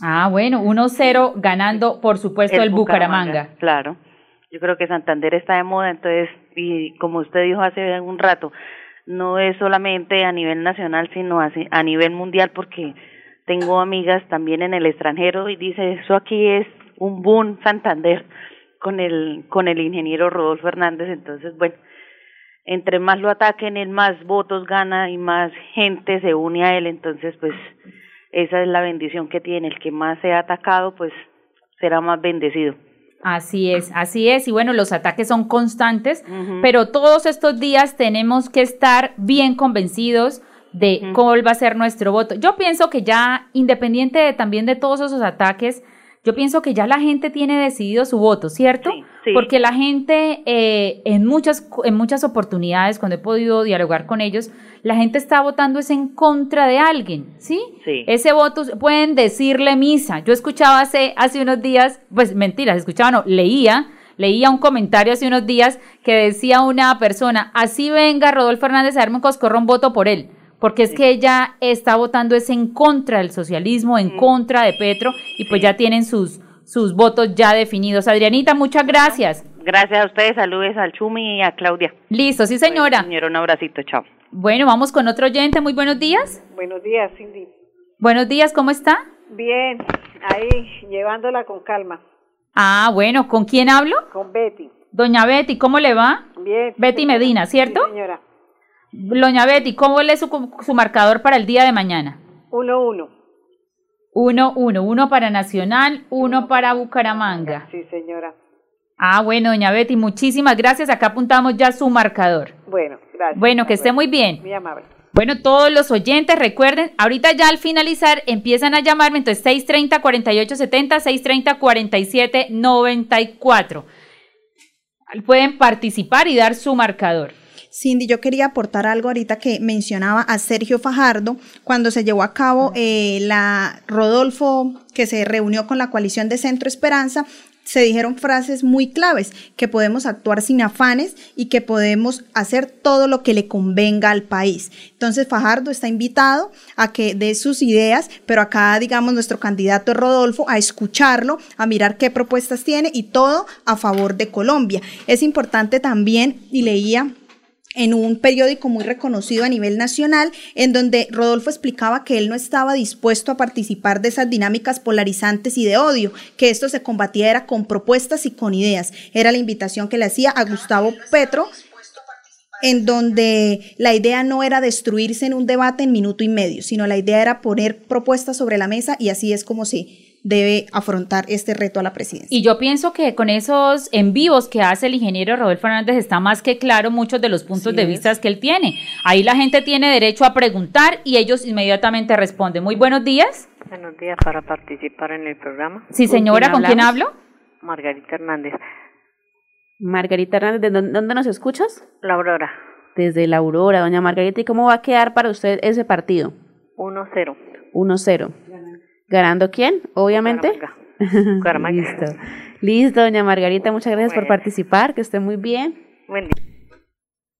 Ah, bueno, 1-0 ganando, por supuesto, el, Bucaramanga. Claro. Yo creo que Santander está de moda, entonces, y como usted dijo hace un rato, no es solamente a nivel nacional, sino a, nivel mundial, porque tengo amigas también en el extranjero y dice, eso aquí es un boom Santander con el, con el ingeniero Rodolfo Hernández, entonces, bueno, entre más lo ataquen, él más votos gana y más gente se une a él, entonces, pues, esa es la bendición que tiene, el que más sea atacado, pues será más bendecido. Así es, así es. Y bueno, los ataques son constantes, pero todos estos días tenemos que estar bien convencidos de cuál va a ser nuestro voto. Yo pienso que ya, independiente de, también de todos esos ataques, yo pienso que ya la gente tiene decidido su voto, ¿cierto? Porque la gente eh, en, muchas, en muchas oportunidades, cuando he podido dialogar con ellos, la gente está votando es en contra de alguien, ¿sí? Sí. Ese voto pueden decirle misa. Yo escuchaba hace, hace unos días, pues mentiras, escuchaba, no, leía, leía un comentario hace unos días que decía una persona, así venga Rodolfo Hernández a darme un coscorrón, voto por él porque es que ella está votando es en contra del socialismo, en contra de Petro, y pues ya tienen sus, sus votos ya definidos. Adrianita, muchas gracias. Gracias a ustedes, saludos al Chumi y a Claudia. Listo, sí señora. señora, un abracito, chao. Bueno, vamos con otro oyente, muy buenos días. Buenos días, Cindy. Buenos días, ¿cómo está? Bien, ahí, llevándola con calma. Ah, bueno, ¿con quién hablo? Con Betty. Doña Betty, ¿cómo le va? Bien. Betty Medina, ¿cierto? Sí, señora. Doña Betty, ¿cómo lee su, su marcador para el día de mañana? 1-1. 1-1, uno para Nacional, uno para Bucaramanga. Sí, señora. Ah, bueno, doña Betty, muchísimas gracias. Acá apuntamos ya su marcador. Bueno, gracias. Bueno, que esté muy bien. Muy amable. Bueno, todos los oyentes, recuerden, ahorita ya al finalizar empiezan a llamarme, entonces 630-4870, 630-4794. Pueden participar y dar su marcador. Cindy, yo quería aportar algo ahorita que mencionaba a Sergio Fajardo cuando se llevó a cabo eh, la Rodolfo que se reunió con la coalición de Centro Esperanza se dijeron frases muy claves, que podemos actuar sin afanes y que podemos hacer todo lo que le convenga al país. Entonces Fajardo está invitado a que dé sus ideas, pero acá, digamos, nuestro candidato Rodolfo, a escucharlo, a mirar qué propuestas tiene y todo a favor de Colombia. Es importante también, y leía en un periódico muy reconocido a nivel nacional, en donde Rodolfo explicaba que él no estaba dispuesto a participar de esas dinámicas polarizantes y de odio, que esto se combatía era con propuestas y con ideas. Era la invitación que le hacía a Gustavo Petro, en donde la idea no era destruirse en un debate en minuto y medio, sino la idea era poner propuestas sobre la mesa y así es como se debe afrontar este reto a la presidencia. Y yo pienso que con esos en vivos que hace el ingeniero Rodolfo Fernández está más que claro muchos de los puntos de vista que él tiene. Ahí la gente tiene derecho a preguntar y ellos inmediatamente responden. Muy buenos días. Buenos días para participar en el programa. Sí, señora, ¿con quién, hablo? Margarita Hernández. Margarita Hernández, ¿de dónde nos escuchas? La Aurora. Desde La Aurora, doña Margarita. ¿Y cómo va a quedar para usted ese partido? 1-0. 1-0. ¿Ganando quién? Obviamente. Listo. Listo, doña Margarita, muchas gracias por participar, que esté muy bien. Buen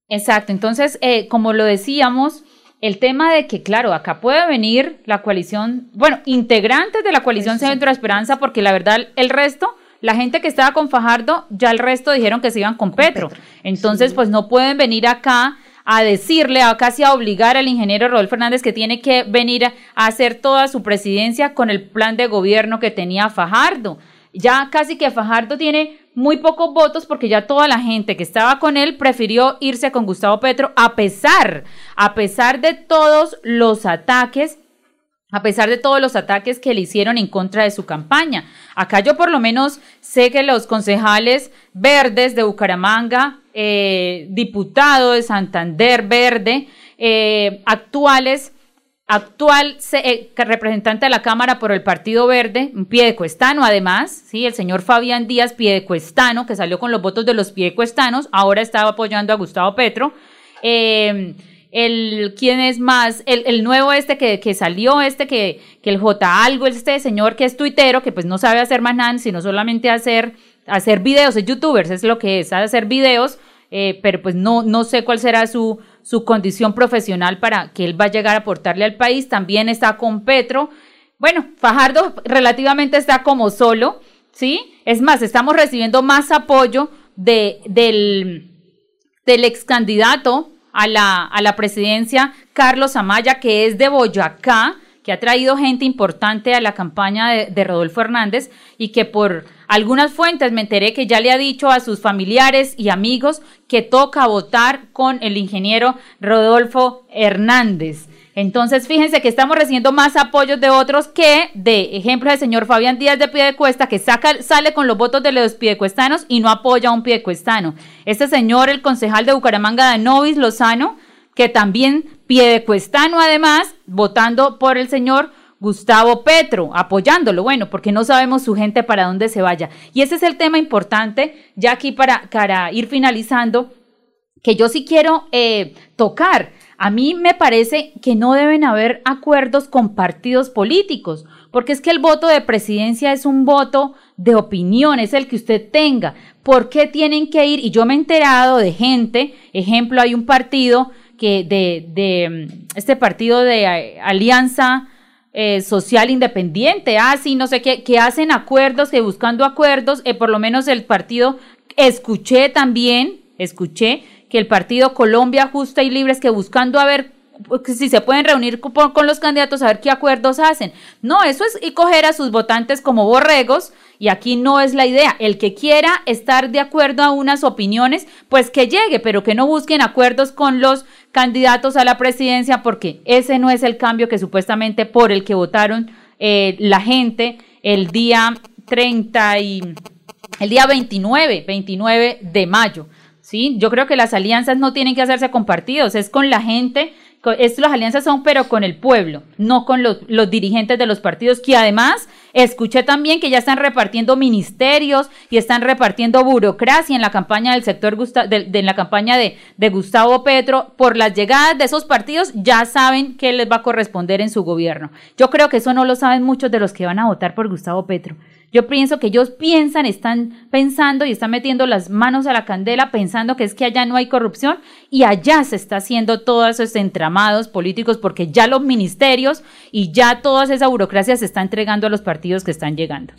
Exacto, entonces, eh, como lo decíamos, el tema de que, claro, acá puede venir la coalición, bueno, integrantes de la coalición Centro de Esperanza, porque la verdad, el resto, la gente que estaba con Fajardo, ya el resto dijeron que se iban con Petro. Entonces, pues no pueden venir acá a decirle, a casi a obligar al ingeniero Rodolfo Fernández que tiene que venir a hacer toda su presidencia con el plan de gobierno que tenía Fajardo. Ya casi que Fajardo tiene muy pocos votos porque ya toda la gente que estaba con él prefirió irse con Gustavo Petro a pesar, a pesar de todos los ataques a pesar de todos los ataques que le hicieron en contra de su campaña. Acá yo por lo menos sé que los concejales verdes de Bucaramanga eh, diputado de Santander Verde, eh, actuales, actual eh, representante de la Cámara por el Partido Verde, un piedecuestano además, ¿sí? el señor Fabián Díaz Piedecuestano, que salió con los votos de los piedecuestanos, ahora estaba apoyando a Gustavo Petro. el quién es más, el, nuevo este que, que, salió, este que, que el J algo, este señor que es tuitero, que pues no sabe hacer más nada, sino solamente hacer hacer videos, es youtubers, es lo que es, hacer videos, eh, pero pues no, no sé cuál será su, su condición profesional para que él va a llegar a aportarle al país. También está con Petro. Bueno, Fajardo relativamente está como solo, ¿sí? Es más, estamos recibiendo más apoyo de, del, del ex candidato a la, a la presidencia, Carlos Amaya, que es de Boyacá, que ha traído gente importante a la campaña de, Rodolfo Hernández y que por algunas fuentes me enteré que ya le ha dicho a sus familiares y amigos que toca votar con el ingeniero Rodolfo Hernández. Entonces, fíjense que estamos recibiendo más apoyos de otros que de ejemplo del señor Fabián Díaz de Piedecuesta, que saca, sale con los votos de los piedecuestanos y no apoya a un piedecuestano. Este señor, el concejal de Bucaramanga, Danovis Lozano, que también piedecuestano además, votando por el señor Gustavo Petro, apoyándolo, bueno, porque no sabemos su gente para dónde se vaya. Y ese es el tema importante, ya aquí para, para ir finalizando, que yo sí quiero eh, tocar. A mí me parece que no deben haber acuerdos con partidos políticos, porque es que el voto de presidencia es un voto de opinión, es el que usted tenga. ¿Por qué tienen que ir? Y yo me he enterado de gente, ejemplo, hay un partido que de, de este partido de eh, Alianza eh, social independiente, así, ah, no sé qué, que hacen acuerdos, que buscando acuerdos, eh, por lo menos el partido, escuché también, escuché que el partido Colombia Justa y Libre es que buscando a ver si se pueden reunir con, los candidatos a ver qué acuerdos hacen. No, eso es y coger a sus votantes como borregos y aquí no es la idea. El que quiera estar de acuerdo a unas opiniones, pues que llegue, pero que no busquen acuerdos con los candidatos a la presidencia porque ese no es el cambio que supuestamente por el que votaron eh, la gente el día 30 y el día 29, 29 de mayo. ¿sí? Yo creo que las alianzas no tienen que hacerse con partidos, es con la gente esto, las alianzas son pero con el pueblo, no con los, dirigentes de los partidos, que además escuché también que ya están repartiendo ministerios y están repartiendo burocracia en la campaña del sector, de, en la campaña de, de Gustavo Petro, por las llegadas de esos partidos, ya saben qué les va a corresponder en su gobierno. Yo creo que eso no lo saben muchos de los que van a votar por Gustavo Petro. Yo pienso que ellos piensan, están pensando y están metiendo las manos a la candela pensando que es que allá no hay corrupción y allá se está haciendo todos esos entramados políticos porque ya los ministerios y ya toda esa burocracia se está entregando a los partidos que están llegando.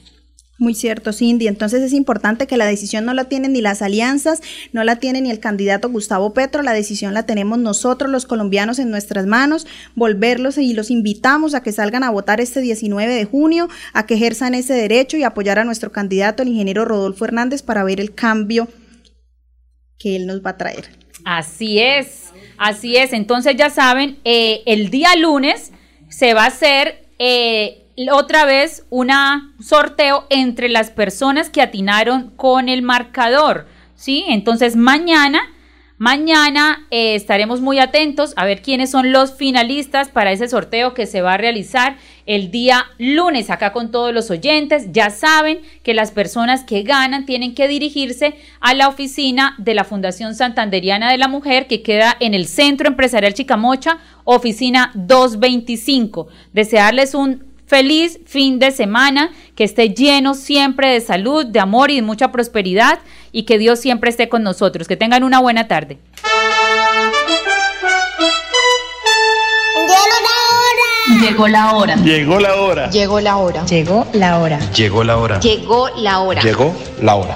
Muy cierto, Cindy. Entonces es importante que la decisión no la tienen ni las alianzas, no la tiene ni el candidato Gustavo Petro, la decisión la tenemos nosotros los colombianos en nuestras manos, volverlos y los invitamos a que salgan a votar este 19 de junio, a que ejerzan ese derecho y apoyar a nuestro candidato, el ingeniero Rodolfo Hernández, para ver el cambio que él nos va a traer. Así es, así es. Entonces ya saben, eh, el día lunes se va a hacer... Eh, otra vez un sorteo entre las personas que atinaron con el marcador, ¿sí? Entonces mañana, mañana eh, estaremos muy atentos a ver quiénes son los finalistas para ese sorteo que se va a realizar el día lunes acá con todos los oyentes. Ya saben que las personas que ganan tienen que dirigirse a la oficina de la Fundación Santanderiana de la Mujer que queda en el Centro Empresarial Chicamocha, oficina 225. Desearles un Feliz fin de semana, que esté lleno siempre de salud, de amor y de mucha prosperidad y que Dios siempre esté con nosotros. Que tengan una buena tarde. Llegó la hora. Llegó la hora. Llegó la hora. Llegó la hora. Llegó la hora. Llegó la hora. Llegó la hora.